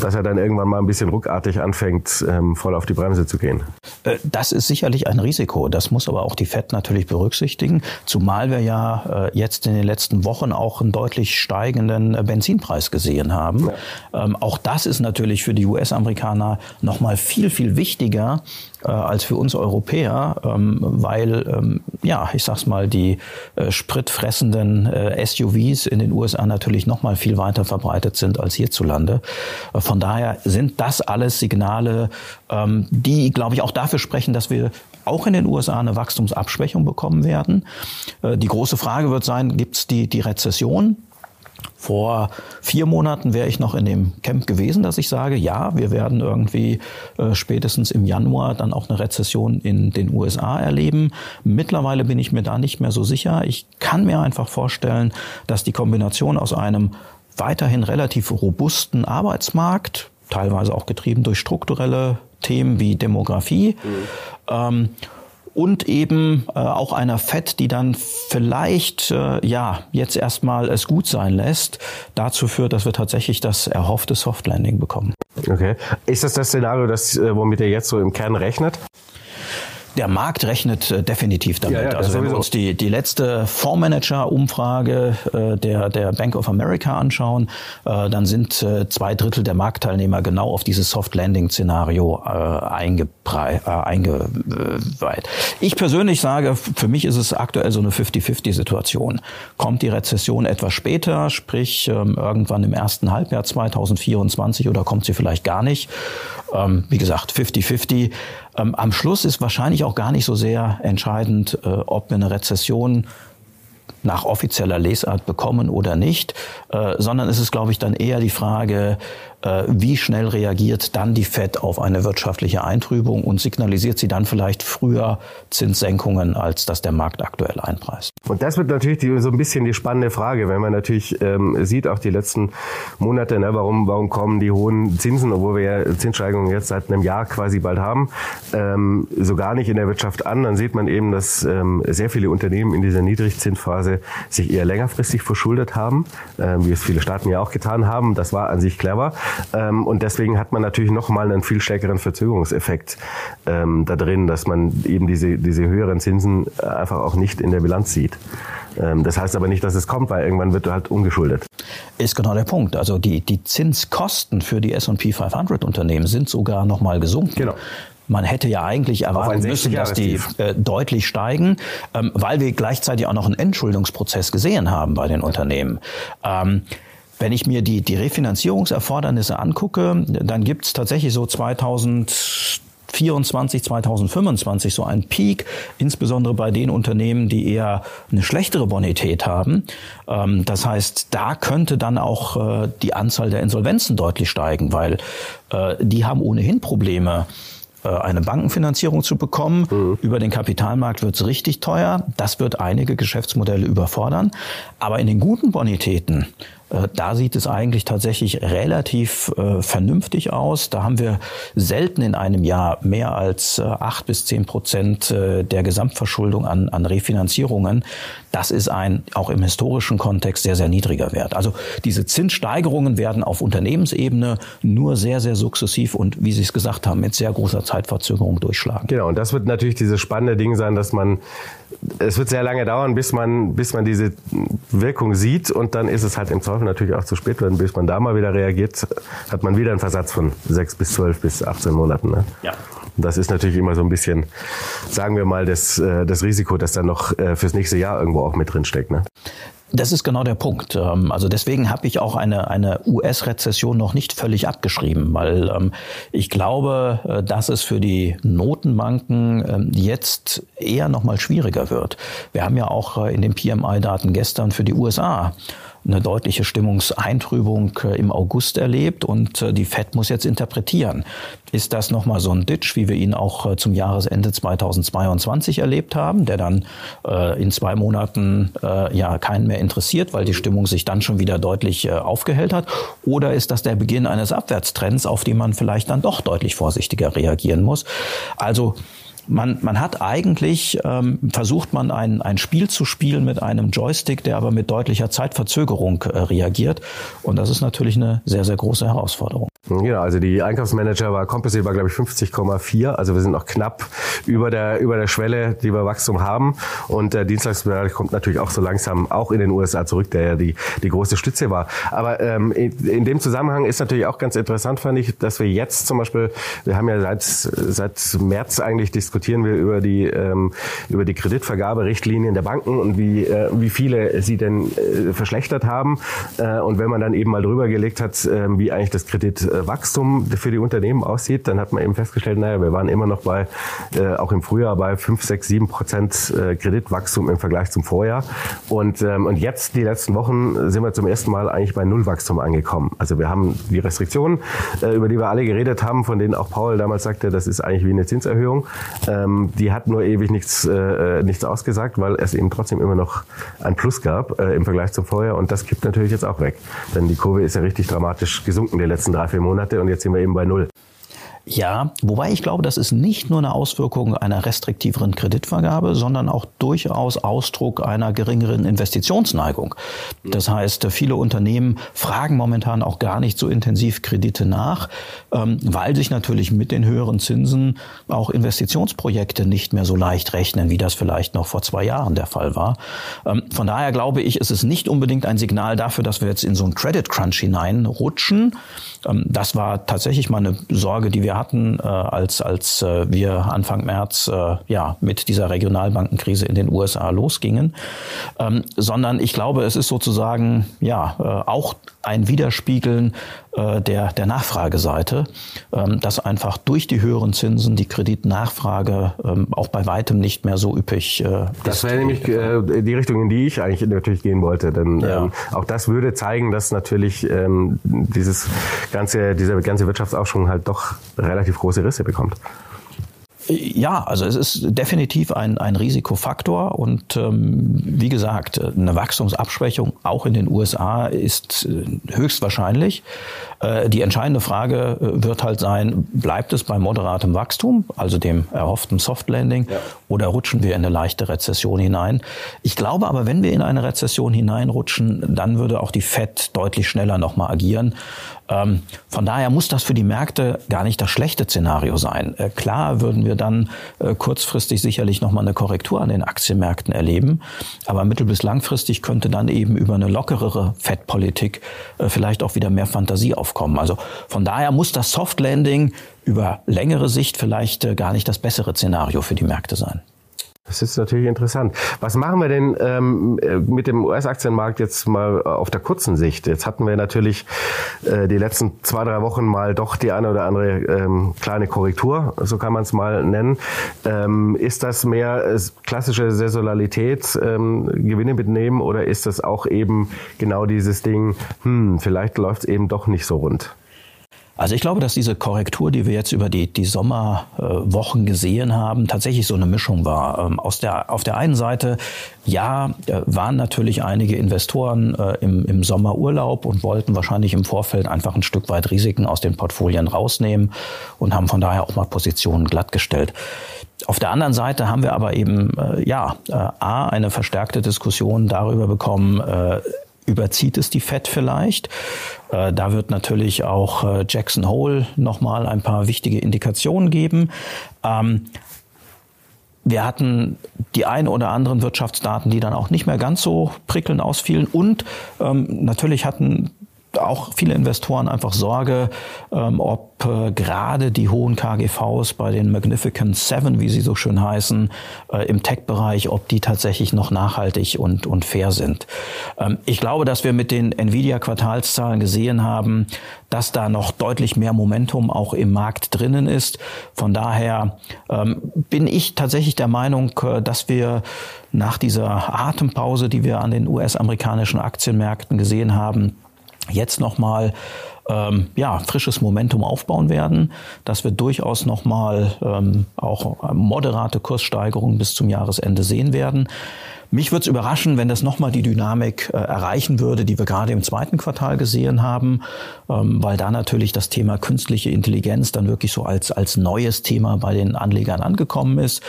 dass er dann irgendwann mal ein bisschen ruckartig anfängt, ähm, voll auf die Bremse zu gehen. Äh, das ist sicherlich ein Risiko. Das muss aber auch die FED natürlich berücksichtigen, zumal wir ja äh, jetzt in den letzten Wochen auch einen deutlich steigenden äh, Benzinpreis gesehen haben. Ja. Ähm, auch das ist natürlich für die US-Amerikaner nochmal viel, viel wichtiger als für uns Europäer, ähm, weil, ähm, ja, ich sag's mal, die spritfressenden SUVs in den USA natürlich nochmal viel weiter verbreitet sind als hierzulande. Von daher sind das alles Signale, die glaube ich, auch dafür sprechen, dass wir auch in den USA eine Wachstumsabschwächung bekommen werden. Äh, die große Frage wird sein, gibt es die, die Rezession? Vor vier Monaten wäre ich noch in dem Camp gewesen, dass ich sage, ja, wir werden irgendwie äh, spätestens im Januar dann auch eine Rezession in den USA erleben. Mittlerweile bin ich mir da nicht mehr so sicher. Ich kann mir einfach vorstellen, dass die Kombination aus einem weiterhin relativ robusten Arbeitsmarkt, teilweise auch getrieben durch strukturelle Themen wie Demografie. Mhm. Ähm, und eben äh, auch einer FED, die dann vielleicht äh, ja jetzt erstmal es gut sein lässt, dazu führt, dass wir tatsächlich das erhoffte Soft Landing bekommen. Okay. Ist das das Szenario, das, äh, womit ihr jetzt so im Kern rechnet? Der Markt rechnet äh, definitiv damit. Ja, ja, also wenn wir uns die, die letzte Fondsmanager-Umfrage äh, der, der Bank of America anschauen, äh, dann sind äh, zwei Drittel der Marktteilnehmer genau auf dieses Soft-Landing-Szenario äh, eingebrei, äh, eingeweiht. Ich persönlich sage, für mich ist es aktuell so eine 50-50-Situation. Kommt die Rezession etwas später, sprich ähm, irgendwann im ersten Halbjahr 2024 oder kommt sie vielleicht gar nicht? Ähm, wie gesagt, 50-50. Ähm, am Schluss ist wahrscheinlich auch gar nicht so sehr entscheidend, äh, ob wir eine Rezession nach offizieller Lesart bekommen oder nicht, äh, sondern es ist, glaube ich, dann eher die Frage, äh, wie schnell reagiert dann die Fed auf eine wirtschaftliche Eintrübung und signalisiert sie dann vielleicht früher Zinssenkungen, als das der Markt aktuell einpreist. Und das wird natürlich die, so ein bisschen die spannende Frage, wenn man natürlich ähm, sieht, auch die letzten Monate, ne, warum, warum kommen die hohen Zinsen, obwohl wir ja Zinssteigerungen jetzt seit einem Jahr quasi bald haben, ähm, so gar nicht in der Wirtschaft an. Dann sieht man eben, dass ähm, sehr viele Unternehmen in dieser Niedrigzinsphase sich eher längerfristig verschuldet haben, ähm, wie es viele Staaten ja auch getan haben. Das war an sich clever. Ähm, und deswegen hat man natürlich nochmal einen viel stärkeren Verzögerungseffekt ähm, da drin, dass man eben diese, diese höheren Zinsen einfach auch nicht in der Bilanz sieht. Das heißt aber nicht, dass es kommt, weil irgendwann wird halt ungeschuldet. Ist genau der Punkt. Also die, die Zinskosten für die S&P 500 Unternehmen sind sogar nochmal gesunken. Genau. Man hätte ja eigentlich erwarten müssen, dass die äh, deutlich steigen, ähm, weil wir gleichzeitig auch noch einen Entschuldungsprozess gesehen haben bei den Unternehmen. Ähm, wenn ich mir die, die Refinanzierungserfordernisse angucke, dann gibt es tatsächlich so 2000 2024, 2025 so ein Peak, insbesondere bei den Unternehmen, die eher eine schlechtere Bonität haben. Ähm, das heißt, da könnte dann auch äh, die Anzahl der Insolvenzen deutlich steigen, weil äh, die haben ohnehin Probleme eine Bankenfinanzierung zu bekommen. Mhm. Über den Kapitalmarkt wird es richtig teuer. Das wird einige Geschäftsmodelle überfordern. Aber in den guten Bonitäten, äh, da sieht es eigentlich tatsächlich relativ äh, vernünftig aus. Da haben wir selten in einem Jahr mehr als äh, acht bis zehn Prozent äh, der Gesamtverschuldung an, an Refinanzierungen. Das ist ein auch im historischen Kontext sehr, sehr niedriger Wert. Also diese Zinssteigerungen werden auf Unternehmensebene nur sehr, sehr sukzessiv und, wie Sie es gesagt haben, mit sehr großer Zeitverzögerung durchschlagen. Genau, und das wird natürlich dieses spannende Ding sein, dass man es wird sehr lange dauern, bis man, bis man diese Wirkung sieht und dann ist es halt im Zweifel natürlich auch zu spät, weil bis man da mal wieder reagiert, hat man wieder einen Versatz von sechs bis zwölf bis 18 Monaten. Ne? Ja. Das ist natürlich immer so ein bisschen, sagen wir mal, das, äh, das Risiko, das dann noch äh, fürs nächste Jahr irgendwo auch mit drin steckt. Ne? Das ist genau der Punkt. Ähm, also deswegen habe ich auch eine, eine US-Rezession noch nicht völlig abgeschrieben, weil ähm, ich glaube, äh, dass es für die Notenbanken ähm, jetzt eher noch mal schwieriger wird. Wir haben ja auch in den PMI-Daten gestern für die USA eine deutliche Stimmungseintrübung äh, im August erlebt und äh, die Fed muss jetzt interpretieren. Ist das nochmal so ein Ditch, wie wir ihn auch äh, zum Jahresende 2022 erlebt haben, der dann in zwei Monaten ja keinen mehr interessiert, weil die Stimmung sich dann schon wieder deutlich aufgehellt hat? Oder ist das der Beginn eines Abwärtstrends, auf den man vielleicht dann doch deutlich vorsichtiger reagieren muss? Also man, man hat eigentlich, ähm, versucht man ein, ein Spiel zu spielen mit einem Joystick, der aber mit deutlicher Zeitverzögerung äh, reagiert. Und das ist natürlich eine sehr, sehr große Herausforderung. Ja, also die Einkaufsmanager war Composite war glaube ich 50,4, also wir sind noch knapp über der über der Schwelle, die wir Wachstum haben. Und der Dienstleistungsbereich kommt natürlich auch so langsam auch in den USA zurück, der ja die die große Stütze war. Aber ähm, in, in dem Zusammenhang ist natürlich auch ganz interessant fand ich, dass wir jetzt zum Beispiel, wir haben ja seit seit März eigentlich diskutieren wir über die ähm, über die Kreditvergaberichtlinien der Banken und wie äh, wie viele sie denn äh, verschlechtert haben. Äh, und wenn man dann eben mal drüber gelegt hat, äh, wie eigentlich das Kredit Wachstum für die Unternehmen aussieht, dann hat man eben festgestellt, naja, wir waren immer noch bei, äh, auch im Frühjahr bei 5, 6, 7 Prozent äh, Kreditwachstum im Vergleich zum Vorjahr. Und, ähm, und jetzt, die letzten Wochen, sind wir zum ersten Mal eigentlich bei Nullwachstum angekommen. Also wir haben die Restriktionen, äh, über die wir alle geredet haben, von denen auch Paul damals sagte, das ist eigentlich wie eine Zinserhöhung. Ähm, die hat nur ewig nichts, äh, nichts ausgesagt, weil es eben trotzdem immer noch ein Plus gab äh, im Vergleich zum Vorjahr. Und das kippt natürlich jetzt auch weg. Denn die Kurve ist ja richtig dramatisch gesunken die letzten drei, vier Monate und jetzt sind wir eben bei Null. Ja, wobei ich glaube, das ist nicht nur eine Auswirkung einer restriktiveren Kreditvergabe, sondern auch durchaus Ausdruck einer geringeren Investitionsneigung. Das heißt, viele Unternehmen fragen momentan auch gar nicht so intensiv Kredite nach, ähm, weil sich natürlich mit den höheren Zinsen auch Investitionsprojekte nicht mehr so leicht rechnen, wie das vielleicht noch vor zwei Jahren der Fall war. Ähm, von daher glaube ich, ist es nicht unbedingt ein Signal dafür, dass wir jetzt in so einen Credit Crunch hineinrutschen. Ähm, das war tatsächlich mal eine Sorge, die wir wir hatten, äh, als, als äh, wir Anfang März äh, ja, mit dieser Regionalbankenkrise in den USA losgingen, ähm, sondern ich glaube, es ist sozusagen ja äh, auch ein Widerspiegeln äh, der, der Nachfrageseite, ähm, dass einfach durch die höheren Zinsen die Kreditnachfrage ähm, auch bei weitem nicht mehr so üppig äh, Das wäre nämlich äh, die Richtung, in die ich eigentlich natürlich gehen wollte. Denn ja. ähm, auch das würde zeigen, dass natürlich ähm, dieses ganze, dieser ganze Wirtschaftsaufschwung halt doch relativ große Risse bekommt. Ja, also es ist definitiv ein, ein Risikofaktor und ähm, wie gesagt, eine Wachstumsabschwächung auch in den USA ist äh, höchstwahrscheinlich. Äh, die entscheidende Frage äh, wird halt sein, bleibt es bei moderatem Wachstum, also dem erhofften Soft Landing, ja. oder rutschen wir in eine leichte Rezession hinein? Ich glaube aber, wenn wir in eine Rezession hineinrutschen, dann würde auch die Fed deutlich schneller nochmal agieren. Ähm, von daher muss das für die Märkte gar nicht das schlechte Szenario sein. Äh, klar würden wir dann äh, kurzfristig sicherlich nochmal eine Korrektur an den Aktienmärkten erleben, aber mittel- bis langfristig könnte dann eben über eine lockerere Fed-Politik äh, vielleicht auch wieder mehr Fantasie aufkommen. Also von daher muss das Soft Landing über längere Sicht vielleicht gar nicht das bessere Szenario für die Märkte sein. Das ist natürlich interessant. Was machen wir denn ähm, mit dem US-Aktienmarkt jetzt mal auf der kurzen Sicht? Jetzt hatten wir natürlich äh, die letzten zwei, drei Wochen mal doch die eine oder andere ähm, kleine Korrektur, so kann man es mal nennen. Ähm, ist das mehr äh, klassische Saisonalität, ähm, Gewinne mitnehmen oder ist das auch eben genau dieses Ding, hm, vielleicht läuft es eben doch nicht so rund? Also ich glaube, dass diese Korrektur, die wir jetzt über die, die Sommerwochen gesehen haben, tatsächlich so eine Mischung war. Ähm, aus der, auf der einen Seite, ja, äh, waren natürlich einige Investoren äh, im, im Sommerurlaub und wollten wahrscheinlich im Vorfeld einfach ein Stück weit Risiken aus den Portfolien rausnehmen und haben von daher auch mal Positionen glattgestellt. Auf der anderen Seite haben wir aber eben, äh, ja, A, eine verstärkte Diskussion darüber bekommen, überzieht es die Fed vielleicht. Äh, da wird natürlich auch äh, Jackson Hole nochmal ein paar wichtige Indikationen geben. Ähm, wir hatten die ein oder anderen Wirtschaftsdaten, die dann auch nicht mehr ganz so prickelnd ausfielen. Und ähm, natürlich hatten auch viele Investoren einfach Sorge, ähm, ob äh, gerade die hohen KGVs bei den Magnificent Seven, wie sie so schön heißen, äh, im Tech-Bereich, ob die tatsächlich noch nachhaltig und, und fair sind. Ähm, ich glaube, dass wir mit den Nvidia-Quartalszahlen gesehen haben, dass da noch deutlich mehr Momentum auch im Markt drinnen ist. Von daher ähm, bin ich tatsächlich der Meinung, äh, dass wir nach dieser Atempause, die wir an den US-amerikanischen Aktienmärkten gesehen haben, jetzt nochmal ähm, ja, frisches Momentum aufbauen werden, dass wir durchaus nochmal ähm, auch moderate Kurssteigerungen bis zum Jahresende sehen werden. Mich würde es überraschen, wenn das nochmal die Dynamik äh, erreichen würde, die wir gerade im zweiten Quartal gesehen haben, ähm, weil da natürlich das Thema künstliche Intelligenz dann wirklich so als, als neues Thema bei den Anlegern angekommen ist.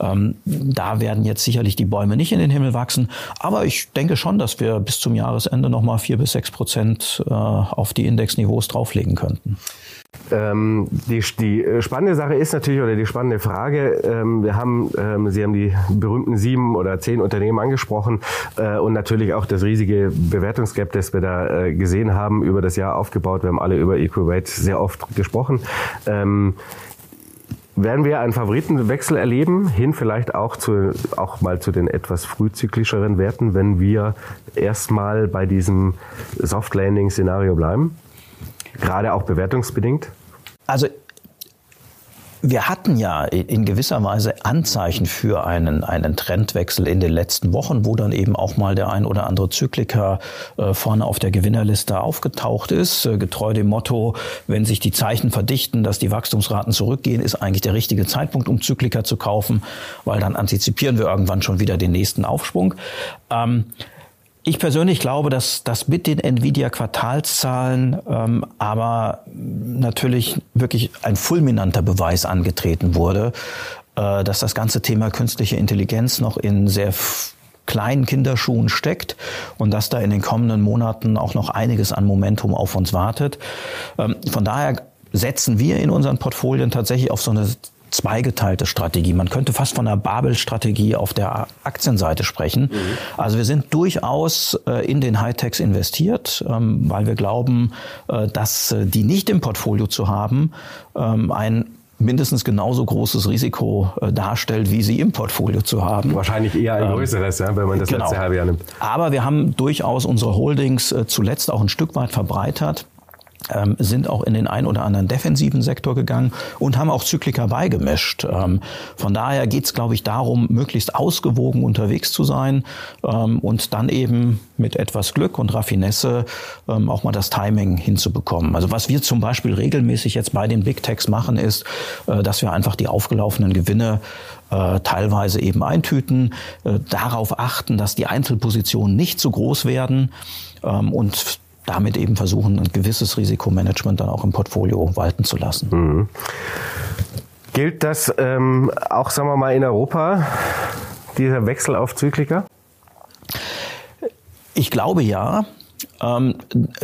Ähm, da werden jetzt sicherlich die Bäume nicht in den Himmel wachsen, aber ich denke schon, dass wir bis zum Jahresende nochmal vier bis sechs Prozent äh, auf die Indexniveaus drauflegen könnten. Ähm, die, die äh, spannende Sache ist natürlich, oder die spannende Frage, ähm, wir haben, ähm, Sie haben die berühmten sieben oder zehn Unternehmen angesprochen äh, und natürlich auch das riesige Bewertungsgap, das wir da äh, gesehen haben, über das Jahr aufgebaut. Wir haben alle über Equivate sehr oft gesprochen. Ähm, werden wir einen Favoritenwechsel erleben, hin vielleicht auch zu, auch mal zu den etwas frühzyklischeren Werten, wenn wir erstmal bei diesem Soft Landing Szenario bleiben? Gerade auch bewertungsbedingt? Also wir hatten ja in gewisser Weise Anzeichen für einen, einen Trendwechsel in den letzten Wochen, wo dann eben auch mal der ein oder andere Zykliker äh, vorne auf der Gewinnerliste aufgetaucht ist. Äh, getreu dem Motto, wenn sich die Zeichen verdichten, dass die Wachstumsraten zurückgehen, ist eigentlich der richtige Zeitpunkt, um Zykliker zu kaufen, weil dann antizipieren wir irgendwann schon wieder den nächsten Aufschwung. Ähm, ich persönlich glaube, dass, dass mit den Nvidia-Quartalszahlen ähm, aber natürlich wirklich ein fulminanter Beweis angetreten wurde, äh, dass das ganze Thema künstliche Intelligenz noch in sehr kleinen Kinderschuhen steckt und dass da in den kommenden Monaten auch noch einiges an Momentum auf uns wartet. Ähm, von daher setzen wir in unseren Portfolien tatsächlich auf so eine zweigeteilte Strategie. Man könnte fast von einer Babel-Strategie auf der Aktienseite sprechen. Mhm. Also wir sind durchaus äh, in den Hightechs investiert, ähm, weil wir glauben, äh, dass äh, die nicht im Portfolio zu haben, ähm, ein mindestens genauso großes Risiko darstellt, wie sie im Portfolio zu haben. Wahrscheinlich eher ein ähm, größeres, ja, wenn man das genau. letzte halbe Jahr nimmt. Aber wir haben durchaus unsere Holdings zuletzt auch ein Stück weit verbreitert ähm, sind auch in den ein oder anderen defensiven Sektor gegangen und haben auch Zyklika beigemischt. Ähm, von daher geht es, glaube ich, darum, möglichst ausgewogen unterwegs zu sein ähm, und dann eben mit etwas Glück und Raffinesse ähm, auch mal das Timing hinzubekommen. Also was wir zum Beispiel regelmäßig jetzt bei den Big Techs machen, ist, äh, dass wir einfach die aufgelaufenen Gewinne äh, teilweise eben eintüten, äh, darauf achten, dass die Einzelpositionen nicht zu groß werden ähm, und damit eben versuchen, ein gewisses Risikomanagement dann auch im Portfolio walten zu lassen. Mhm. Gilt das ähm, auch, sagen wir mal, in Europa, dieser Wechsel auf Zyklika? Ich glaube ja. Ähm,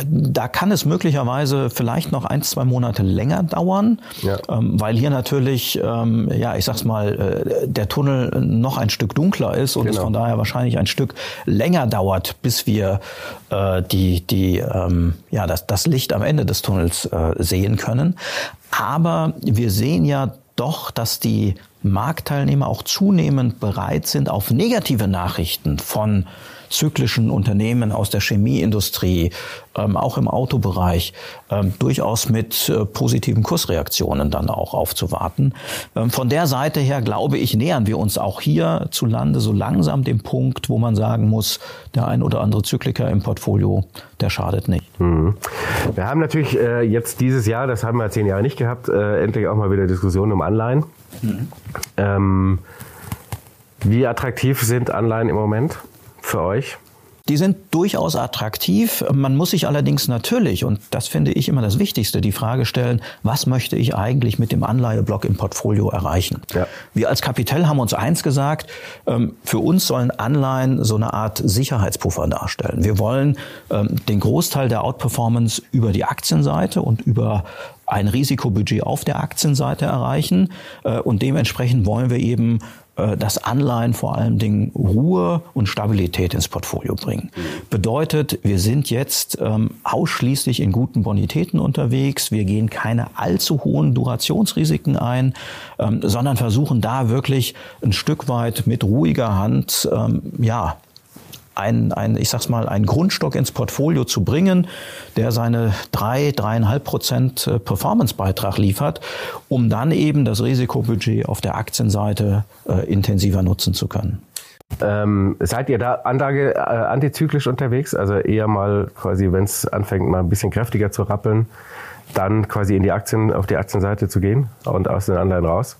da kann es möglicherweise vielleicht noch ein, zwei Monate länger dauern, ja. ähm, weil hier natürlich, ähm, ja, ich sag's mal, äh, der Tunnel noch ein Stück dunkler ist und genau. es von daher wahrscheinlich ein Stück länger dauert, bis wir äh, die, die, ähm, ja, das, das Licht am Ende des Tunnels äh, sehen können. Aber wir sehen ja doch, dass die Marktteilnehmer auch zunehmend bereit sind, auf negative Nachrichten von zyklischen Unternehmen aus der Chemieindustrie, ähm, auch im Autobereich, ähm, durchaus mit äh, positiven Kursreaktionen dann auch aufzuwarten. Ähm, von der Seite her, glaube ich, nähern wir uns auch hier zu Lande so langsam dem Punkt, wo man sagen muss, der ein oder andere Zykliker im Portfolio, der schadet nicht. Mhm. Wir haben natürlich äh, jetzt dieses Jahr, das haben wir zehn Jahre nicht gehabt, äh, endlich auch mal wieder Diskussionen um Anleihen. Mhm. Ähm, wie attraktiv sind Anleihen im Moment? Für euch? Die sind durchaus attraktiv. Man muss sich allerdings natürlich, und das finde ich immer das Wichtigste, die Frage stellen, was möchte ich eigentlich mit dem Anleiheblock im Portfolio erreichen? Ja. Wir als Kapitell haben uns eins gesagt, ähm, für uns sollen Anleihen so eine Art Sicherheitspuffer darstellen. Wir wollen ähm, den Großteil der Outperformance über die Aktienseite und über ein Risikobudget auf der Aktienseite erreichen. Äh, und dementsprechend wollen wir eben dass Anleihen vor allen Dingen Ruhe und Stabilität ins Portfolio bringen. Bedeutet, wir sind jetzt ähm, ausschließlich in guten Bonitäten unterwegs. Wir gehen keine allzu hohen Durationsrisiken ein, ähm, sondern versuchen da wirklich ein Stück weit mit ruhiger Hand, ähm, ja, ein, ein, ich sag's mal, einen Grundstock ins Portfolio zu bringen, der seine drei, dreieinhalb Prozent äh, Performancebeitrag liefert, um dann eben das Risikobudget auf der Aktienseite äh, intensiver nutzen zu können. Ähm, seid ihr da Anlage äh, antizyklisch unterwegs? Also eher mal quasi, wenn es anfängt, mal ein bisschen kräftiger zu rappeln, dann quasi in die Aktien, auf die Aktienseite zu gehen und aus den Anleihen raus?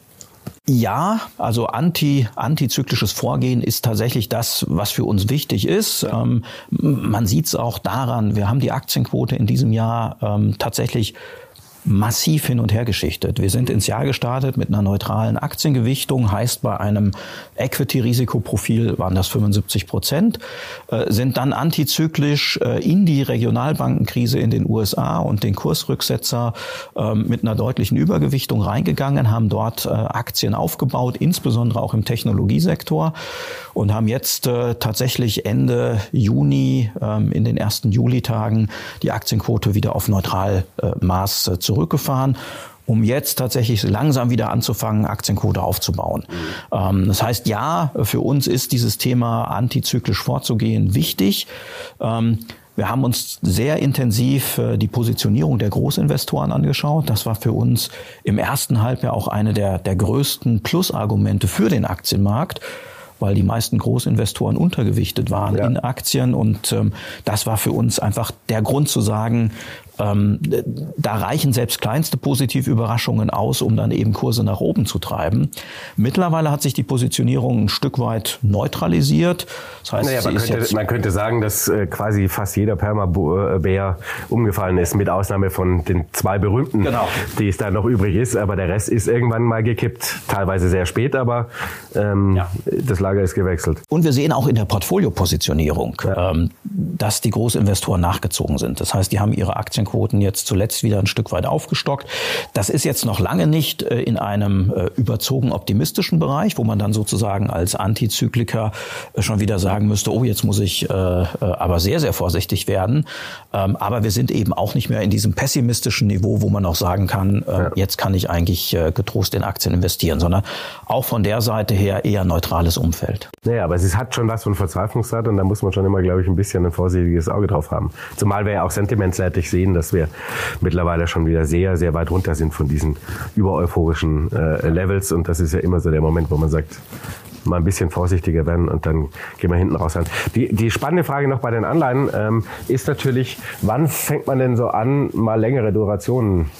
Ja, also anti, antizyklisches Vorgehen ist tatsächlich das, was für uns wichtig ist. Ähm, man sieht es auch daran, wir haben die Aktienquote in diesem Jahr ähm, tatsächlich massiv hin und her geschichtet. Wir sind ins Jahr gestartet mit einer neutralen Aktiengewichtung, heißt bei einem Equity-Risikoprofil waren das 75 Prozent, äh, sind dann antizyklisch äh, in die Regionalbankenkrise in den USA und den Kursrücksetzer äh, mit einer deutlichen Übergewichtung reingegangen, haben dort äh, Aktien aufgebaut, insbesondere auch im Technologiesektor und haben jetzt tatsächlich Ende Juni ähm, in den ersten Julitagen die Aktienquote wieder auf Neutralmaß äh, zurückgefahren um jetzt tatsächlich langsam wieder anzufangen, Aktienquote aufzubauen. Mhm. Das heißt, ja, für uns ist dieses Thema antizyklisch vorzugehen wichtig. Ähm, wir haben uns sehr intensiv äh, die Positionierung der Großinvestoren angeschaut. Das war für uns im ersten Halbjahr auch eine der, der größten Plusargumente für den Aktienmarkt weil die meisten Großinvestoren untergewichtet waren ja. in Aktien. Und ähm, das war für uns einfach der Grund zu sagen, ähm, da reichen selbst kleinste positive Überraschungen aus, um dann eben Kurse nach oben zu treiben. Mittlerweile hat sich die Positionierung ein Stück weit neutralisiert. Das heißt, naja, man, könnte, man, könnte, sagen, dass äh, quasi fast jeder Perma-Bär umgefallen ist, mit Ausnahme von den zwei berühmten, genau. die es da noch übrig ist. Aber der Rest ist irgendwann mal gekippt, teilweise sehr spät, aber ähm, ja. das Lager ist gewechselt. Und wir sehen auch in der Portfoliopositionierung, ja. ähm, dass die Großinvestoren nachgezogen sind. Das heißt, die haben ihre Aktien Aktienquoten jetzt zuletzt wieder ein Stück weit aufgestockt. Das ist jetzt noch lange nicht äh, in einem äh, überzogen optimistischen Bereich, wo man dann sozusagen als Antizykliker äh, schon wieder sagen müsste, oh, jetzt muss ich aber sehr, sehr vorsichtig werden. Ähm, aber wir sind eben auch nicht mehr in diesem pessimistischen Niveau, wo man auch sagen kann, jetzt kann ich eigentlich getrost in Aktien investieren, sondern auch von der Seite her eher neutrales Umfeld. Naja, aber es hat schon was von Verzweiflungstat und da muss man schon immer, glaube ich, ein bisschen ein vorsichtiges Auge drauf haben. Zumal wir ja auch sentimentseitig sehen, dass wir mittlerweile schon wieder sehr, sehr weit runter sind von diesen übereuphorischen äh, Levels. Und das ist ja immer so der Moment, wo man sagt, mal ein bisschen vorsichtiger werden und dann gehen wir hinten raus. Die, die spannende Frage noch bei den Anleihen ähm, ist natürlich, wann fängt man denn so an, mal längere Durationen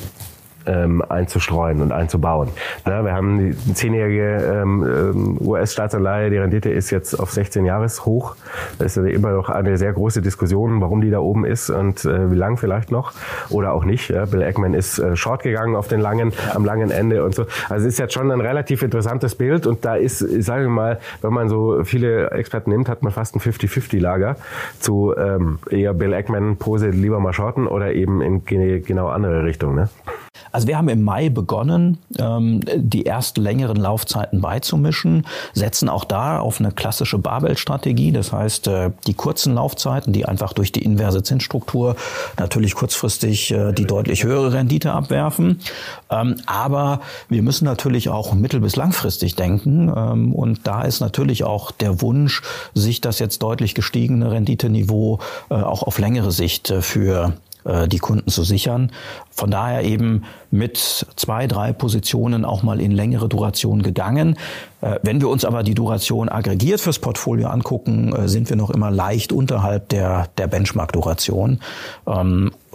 ähm, einzustreuen und einzubauen. Ja, wir haben die zehnjährige ähm, ähm US-Staatsanleihe, die Rendite ist jetzt auf 16 Jahres hoch. Das ist immer noch eine sehr große Diskussion, warum die da oben ist und äh, wie lang vielleicht noch oder auch nicht. Ja, Bill Eggman ist äh, short gegangen auf den langen, am langen Ende und so. Also es ist jetzt schon ein relativ interessantes Bild und da ist, sagen wir mal, wenn man so viele Experten nimmt, hat man fast ein 50-50-Lager zu ähm, eher Bill Eggman Pose lieber mal shorten oder eben in genau andere Richtung. Ne? Also wir haben im Mai begonnen, ähm, die ersten längeren Laufzeiten beizumischen, setzen auch da auf eine klassische Barbell-Strategie. Das heißt, äh, die kurzen Laufzeiten, die einfach durch die inverse Zinsstruktur natürlich kurzfristig äh, die deutlich höhere Rendite abwerfen. Ähm, aber wir müssen natürlich auch mittel- bis langfristig denken. Ähm, und da ist natürlich auch der Wunsch, sich das jetzt deutlich gestiegene Renditeniveau äh, auch auf längere Sicht für äh, die Kunden zu sichern. Von daher eben mit zwei, drei Positionen auch mal in längere Duration gegangen. Äh, wenn wir uns aber die Duration aggregiert fürs Portfolio angucken, äh, sind wir noch immer leicht unterhalb der, der Benchmark-Duration.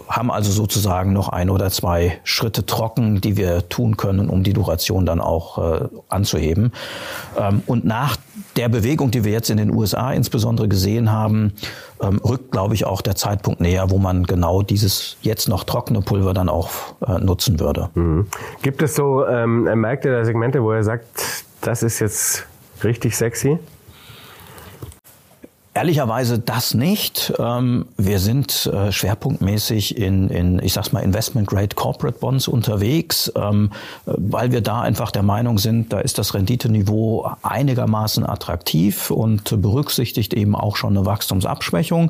Haben also sozusagen noch ein oder zwei Schritte trocken, die wir tun können, um die Duration dann auch äh, anzuheben. Ähm, und nach der Bewegung, die wir jetzt in den USA insbesondere gesehen haben, ähm, rückt, glaube ich, auch der Zeitpunkt näher, wo man genau dieses jetzt noch trockene Pulver dann auch äh, nutzen würde. Mhm. Gibt es so ähm, Märkte oder Segmente, wo er sagt, das ist jetzt richtig sexy? Ehrlicherweise das nicht. Ähm, wir sind äh, schwerpunktmäßig in, in, ich sag's mal, Investment Grade Corporate Bonds unterwegs, ähm, weil wir da einfach der Meinung sind, da ist das Renditeniveau einigermaßen attraktiv und berücksichtigt eben auch schon eine Wachstumsabschwächung.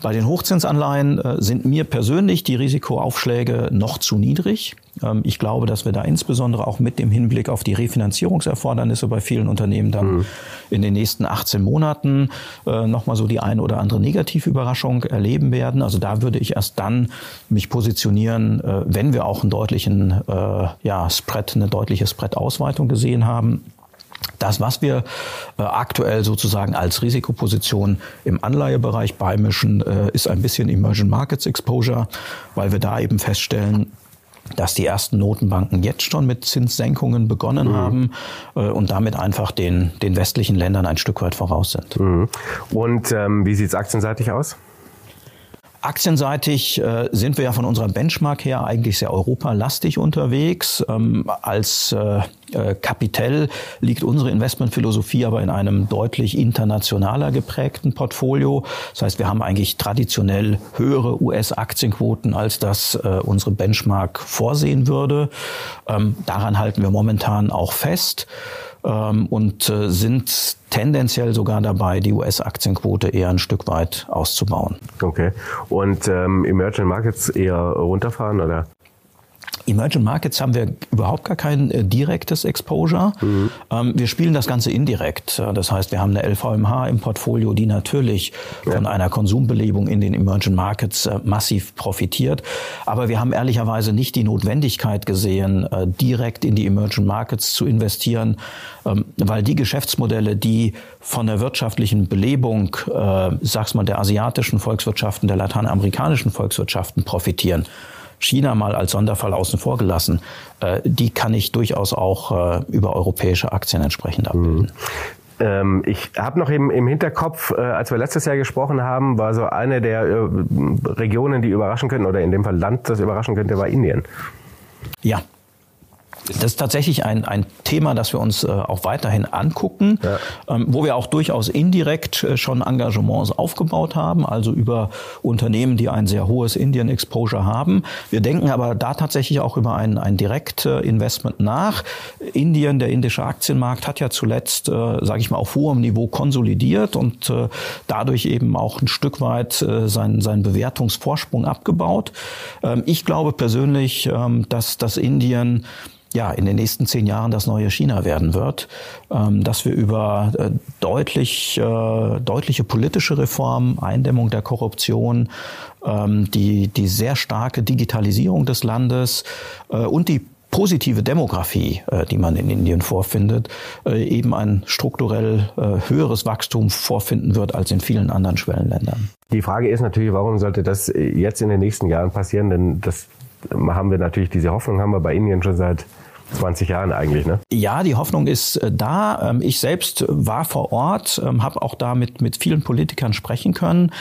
Bei den Hochzinsanleihen äh, sind mir persönlich die Risikoaufschläge noch zu niedrig. Ähm, ich glaube, dass wir da insbesondere auch mit dem Hinblick auf die Refinanzierungserfordernisse bei vielen Unternehmen dann mhm. in den nächsten 18 Monaten äh, nochmal so die eine oder andere Negativüberraschung erleben werden. Also da würde ich erst dann mich positionieren, äh, wenn wir auch einen deutlichen äh, ja, Spread, eine deutliche Spread-Ausweitung gesehen haben. Das, was wir äh, aktuell sozusagen als Risikoposition im Anleihebereich beimischen, äh, ist ein bisschen Emerging Markets Exposure, weil wir da eben feststellen, dass die ersten Notenbanken jetzt schon mit Zinssenkungen begonnen mhm. haben äh, und damit einfach den, den westlichen Ländern ein Stück weit voraus sind. Mhm. Und ähm, wie sieht es aktienseitig aus? Aktienseitig äh, sind wir ja von unserer Benchmark her eigentlich sehr europalastig unterwegs. Ähm, als äh, äh, Kapitell liegt unsere Investmentphilosophie aber in einem deutlich internationaler geprägten Portfolio. Das heißt, wir haben eigentlich traditionell höhere US-Aktienquoten, als das äh, unsere Benchmark vorsehen würde. Ähm, daran halten wir momentan auch fest ähm, und äh, sind tendenziell sogar dabei, die US-Aktienquote eher ein Stück weit auszubauen. Okay. Und ähm, Emerging Markets eher runterfahren oder? Emerging Markets haben wir überhaupt gar kein äh, direktes Exposure. Mhm. Ähm, wir spielen das Ganze indirekt. Das heißt, wir haben eine LVMH im Portfolio, die natürlich ja. von einer Konsumbelebung in den Emerging Markets äh, massiv profitiert. Aber wir haben ehrlicherweise nicht die Notwendigkeit gesehen, äh, direkt in die Emerging Markets zu investieren, ähm, weil die Geschäftsmodelle, die von der wirtschaftlichen Belebung, äh, sag's mal, der asiatischen Volkswirtschaften, der lateinamerikanischen Volkswirtschaften profitieren, China mal als Sonderfall außen vor gelassen, äh, die kann ich durchaus auch äh, über europäische Aktien entsprechend abbilden. Mhm. Ähm, ich habe noch im, im Hinterkopf, äh, als wir letztes Jahr gesprochen haben, war so eine der Regionen, die überraschen könnten, oder in dem Fall Land, das überraschen könnte, war Indien. Ja, das ist tatsächlich ein, ein Thema, das wir uns äh, auch weiterhin angucken, ja. ähm, wo wir auch durchaus indirekt äh, schon Engagements aufgebaut haben, also über Unternehmen, die ein sehr hohes Indien-Exposure haben. Wir denken aber da tatsächlich auch über ein, ein Direktinvestment nach. Indien, der indische Aktienmarkt, hat ja zuletzt, äh, sage ich mal, auf hohem Niveau konsolidiert und äh, dadurch eben auch ein Stück weit äh, seinen, seinen Bewertungsvorsprung abgebaut. Ähm, ich glaube persönlich, ähm, dass, dass Indien ja, in den nächsten zehn Jahren das neue China werden wird, ähm, dass wir über äh, deutlich, äh, deutliche politische Reformen, Eindämmung der Korruption, ähm, die, die sehr starke Digitalisierung des Landes äh, und die positive Demografie, die man in Indien vorfindet, eben ein strukturell höheres Wachstum vorfinden wird als in vielen anderen Schwellenländern. Die Frage ist natürlich, warum sollte das jetzt in den nächsten Jahren passieren? Denn das haben wir natürlich, diese Hoffnung haben wir bei Indien schon seit 20 Jahren eigentlich, ne? Ja, die Hoffnung ist äh, da. Ähm, ich selbst war vor Ort, ähm, habe auch da mit, mit vielen Politikern sprechen können.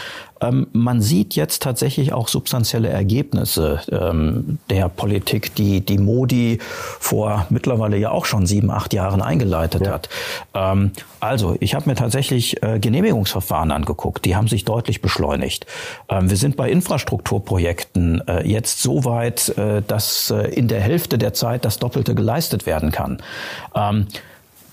Ähm, man sieht jetzt tatsächlich auch substanzielle Ergebnisse ähm, der Politik, die, die Modi vor mittlerweile ja auch schon sieben, acht Jahren eingeleitet ja. hat. Ähm, also, ich habe mir tatsächlich äh, Genehmigungsverfahren angeguckt. Die haben sich deutlich beschleunigt. Ähm, wir sind bei Infrastrukturprojekten äh, jetzt so weit, äh, dass äh, in der Hälfte der Zeit das Doppelte geleistet werden kann.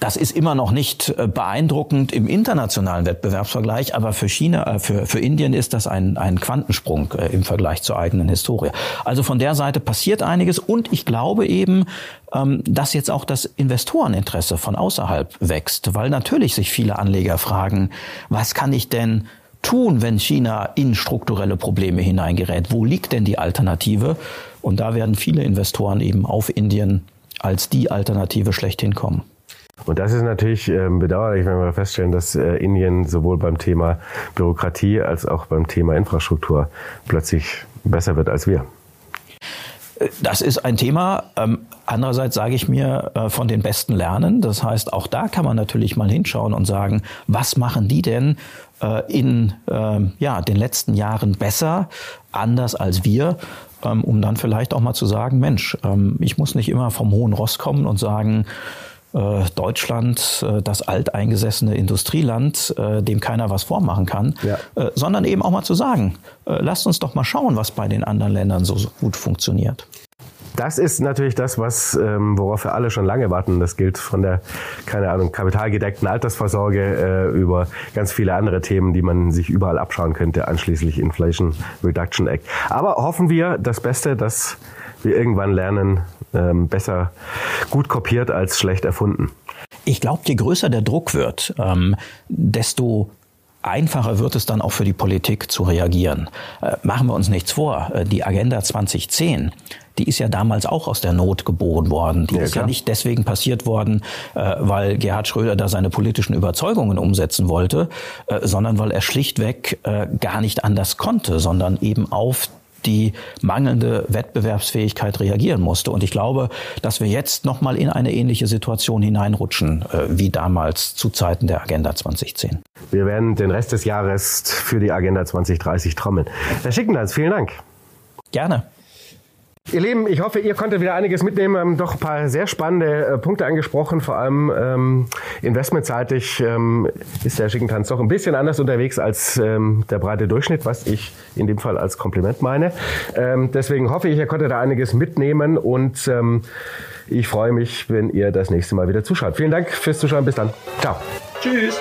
Das ist immer noch nicht äh, beeindruckend im internationalen Wettbewerbsvergleich, aber für China, äh, für, für Indien ist das ein, ein Quantensprung äh, im Vergleich zur eigenen Historie. Also von der Seite passiert einiges und ich glaube eben, ähm, dass jetzt auch das Investoreninteresse von außerhalb wächst, weil natürlich sich viele Anleger fragen, was kann ich denn tun, wenn China in strukturelle Probleme hineingerät? Wo liegt denn die Alternative? Und da werden viele Investoren eben auf Indien als die Alternative schlechthin kommen. Und das ist natürlich äh, bedauerlich, wenn wir feststellen, dass äh, Indien sowohl beim Thema Bürokratie als auch beim Thema Infrastruktur plötzlich besser wird als wir. Das ist ein Thema. Ähm, andererseits sage ich mir, äh, von den Besten lernen. Das heißt, auch da kann man natürlich mal hinschauen und sagen, was machen die denn äh, in äh, ja, den letzten Jahren besser, anders als wir? Ähm, um dann vielleicht auch mal zu sagen, Mensch, ähm, ich muss nicht immer vom hohen Ross kommen und sagen, äh, Deutschland, äh, das alteingesessene Industrieland, äh, dem keiner was vormachen kann, ja. sondern eben auch mal zu sagen, lasst uns doch mal schauen, was bei den anderen Ländern so gut funktioniert. Das ist natürlich das, was, ähm, worauf wir alle schon lange warten. Das gilt von der, keine Ahnung, kapitalgedeckten Altersvorsorge äh, über ganz viele andere Themen, die man sich überall abschauen könnte, anschließend Inflation Reduction Act. Aber hoffen wir das Beste, dass wir irgendwann lernen, ähm, besser gut kopiert als schlecht erfunden. Ich glaube, je größer der Druck wird, ähm, desto einfacher wird es dann auch für die Politik zu reagieren. Äh, machen wir uns nichts vor. Äh, die Agenda 2010, die ist ja damals auch aus der Not geboren worden. Die ja, ist klar. ja nicht deswegen passiert worden, äh, weil Gerhard Schröder da seine politischen Überzeugungen umsetzen wollte, äh, sondern weil er schlichtweg gar nicht anders konnte, sondern eben auf die mangelnde Wettbewerbsfähigkeit reagieren musste. Und ich glaube, dass wir jetzt nochmal in eine ähnliche Situation hineinrutschen, äh, wie damals zu Zeiten der Agenda 2010. Wir werden den Rest des Jahres für die Agenda 2030 trommeln. Herr Schickendanz, vielen Dank. Gerne. Ihr Lieben, ich hoffe, ihr konntet wieder einiges mitnehmen. Wir haben doch ein paar sehr spannende äh, Punkte angesprochen. Vor allem ähm, investmentseitig ähm, ist der Schickentanz doch ein bisschen anders unterwegs als ähm, der breite Durchschnitt, was ich in dem Fall als Kompliment meine. Ähm, deswegen hoffe ich, ihr konntet da einiges mitnehmen und ähm, ich freue mich, wenn ihr das nächste Mal wieder zuschaut. Vielen Dank fürs Zuschauen. Bis dann. Ciao. Tschüss.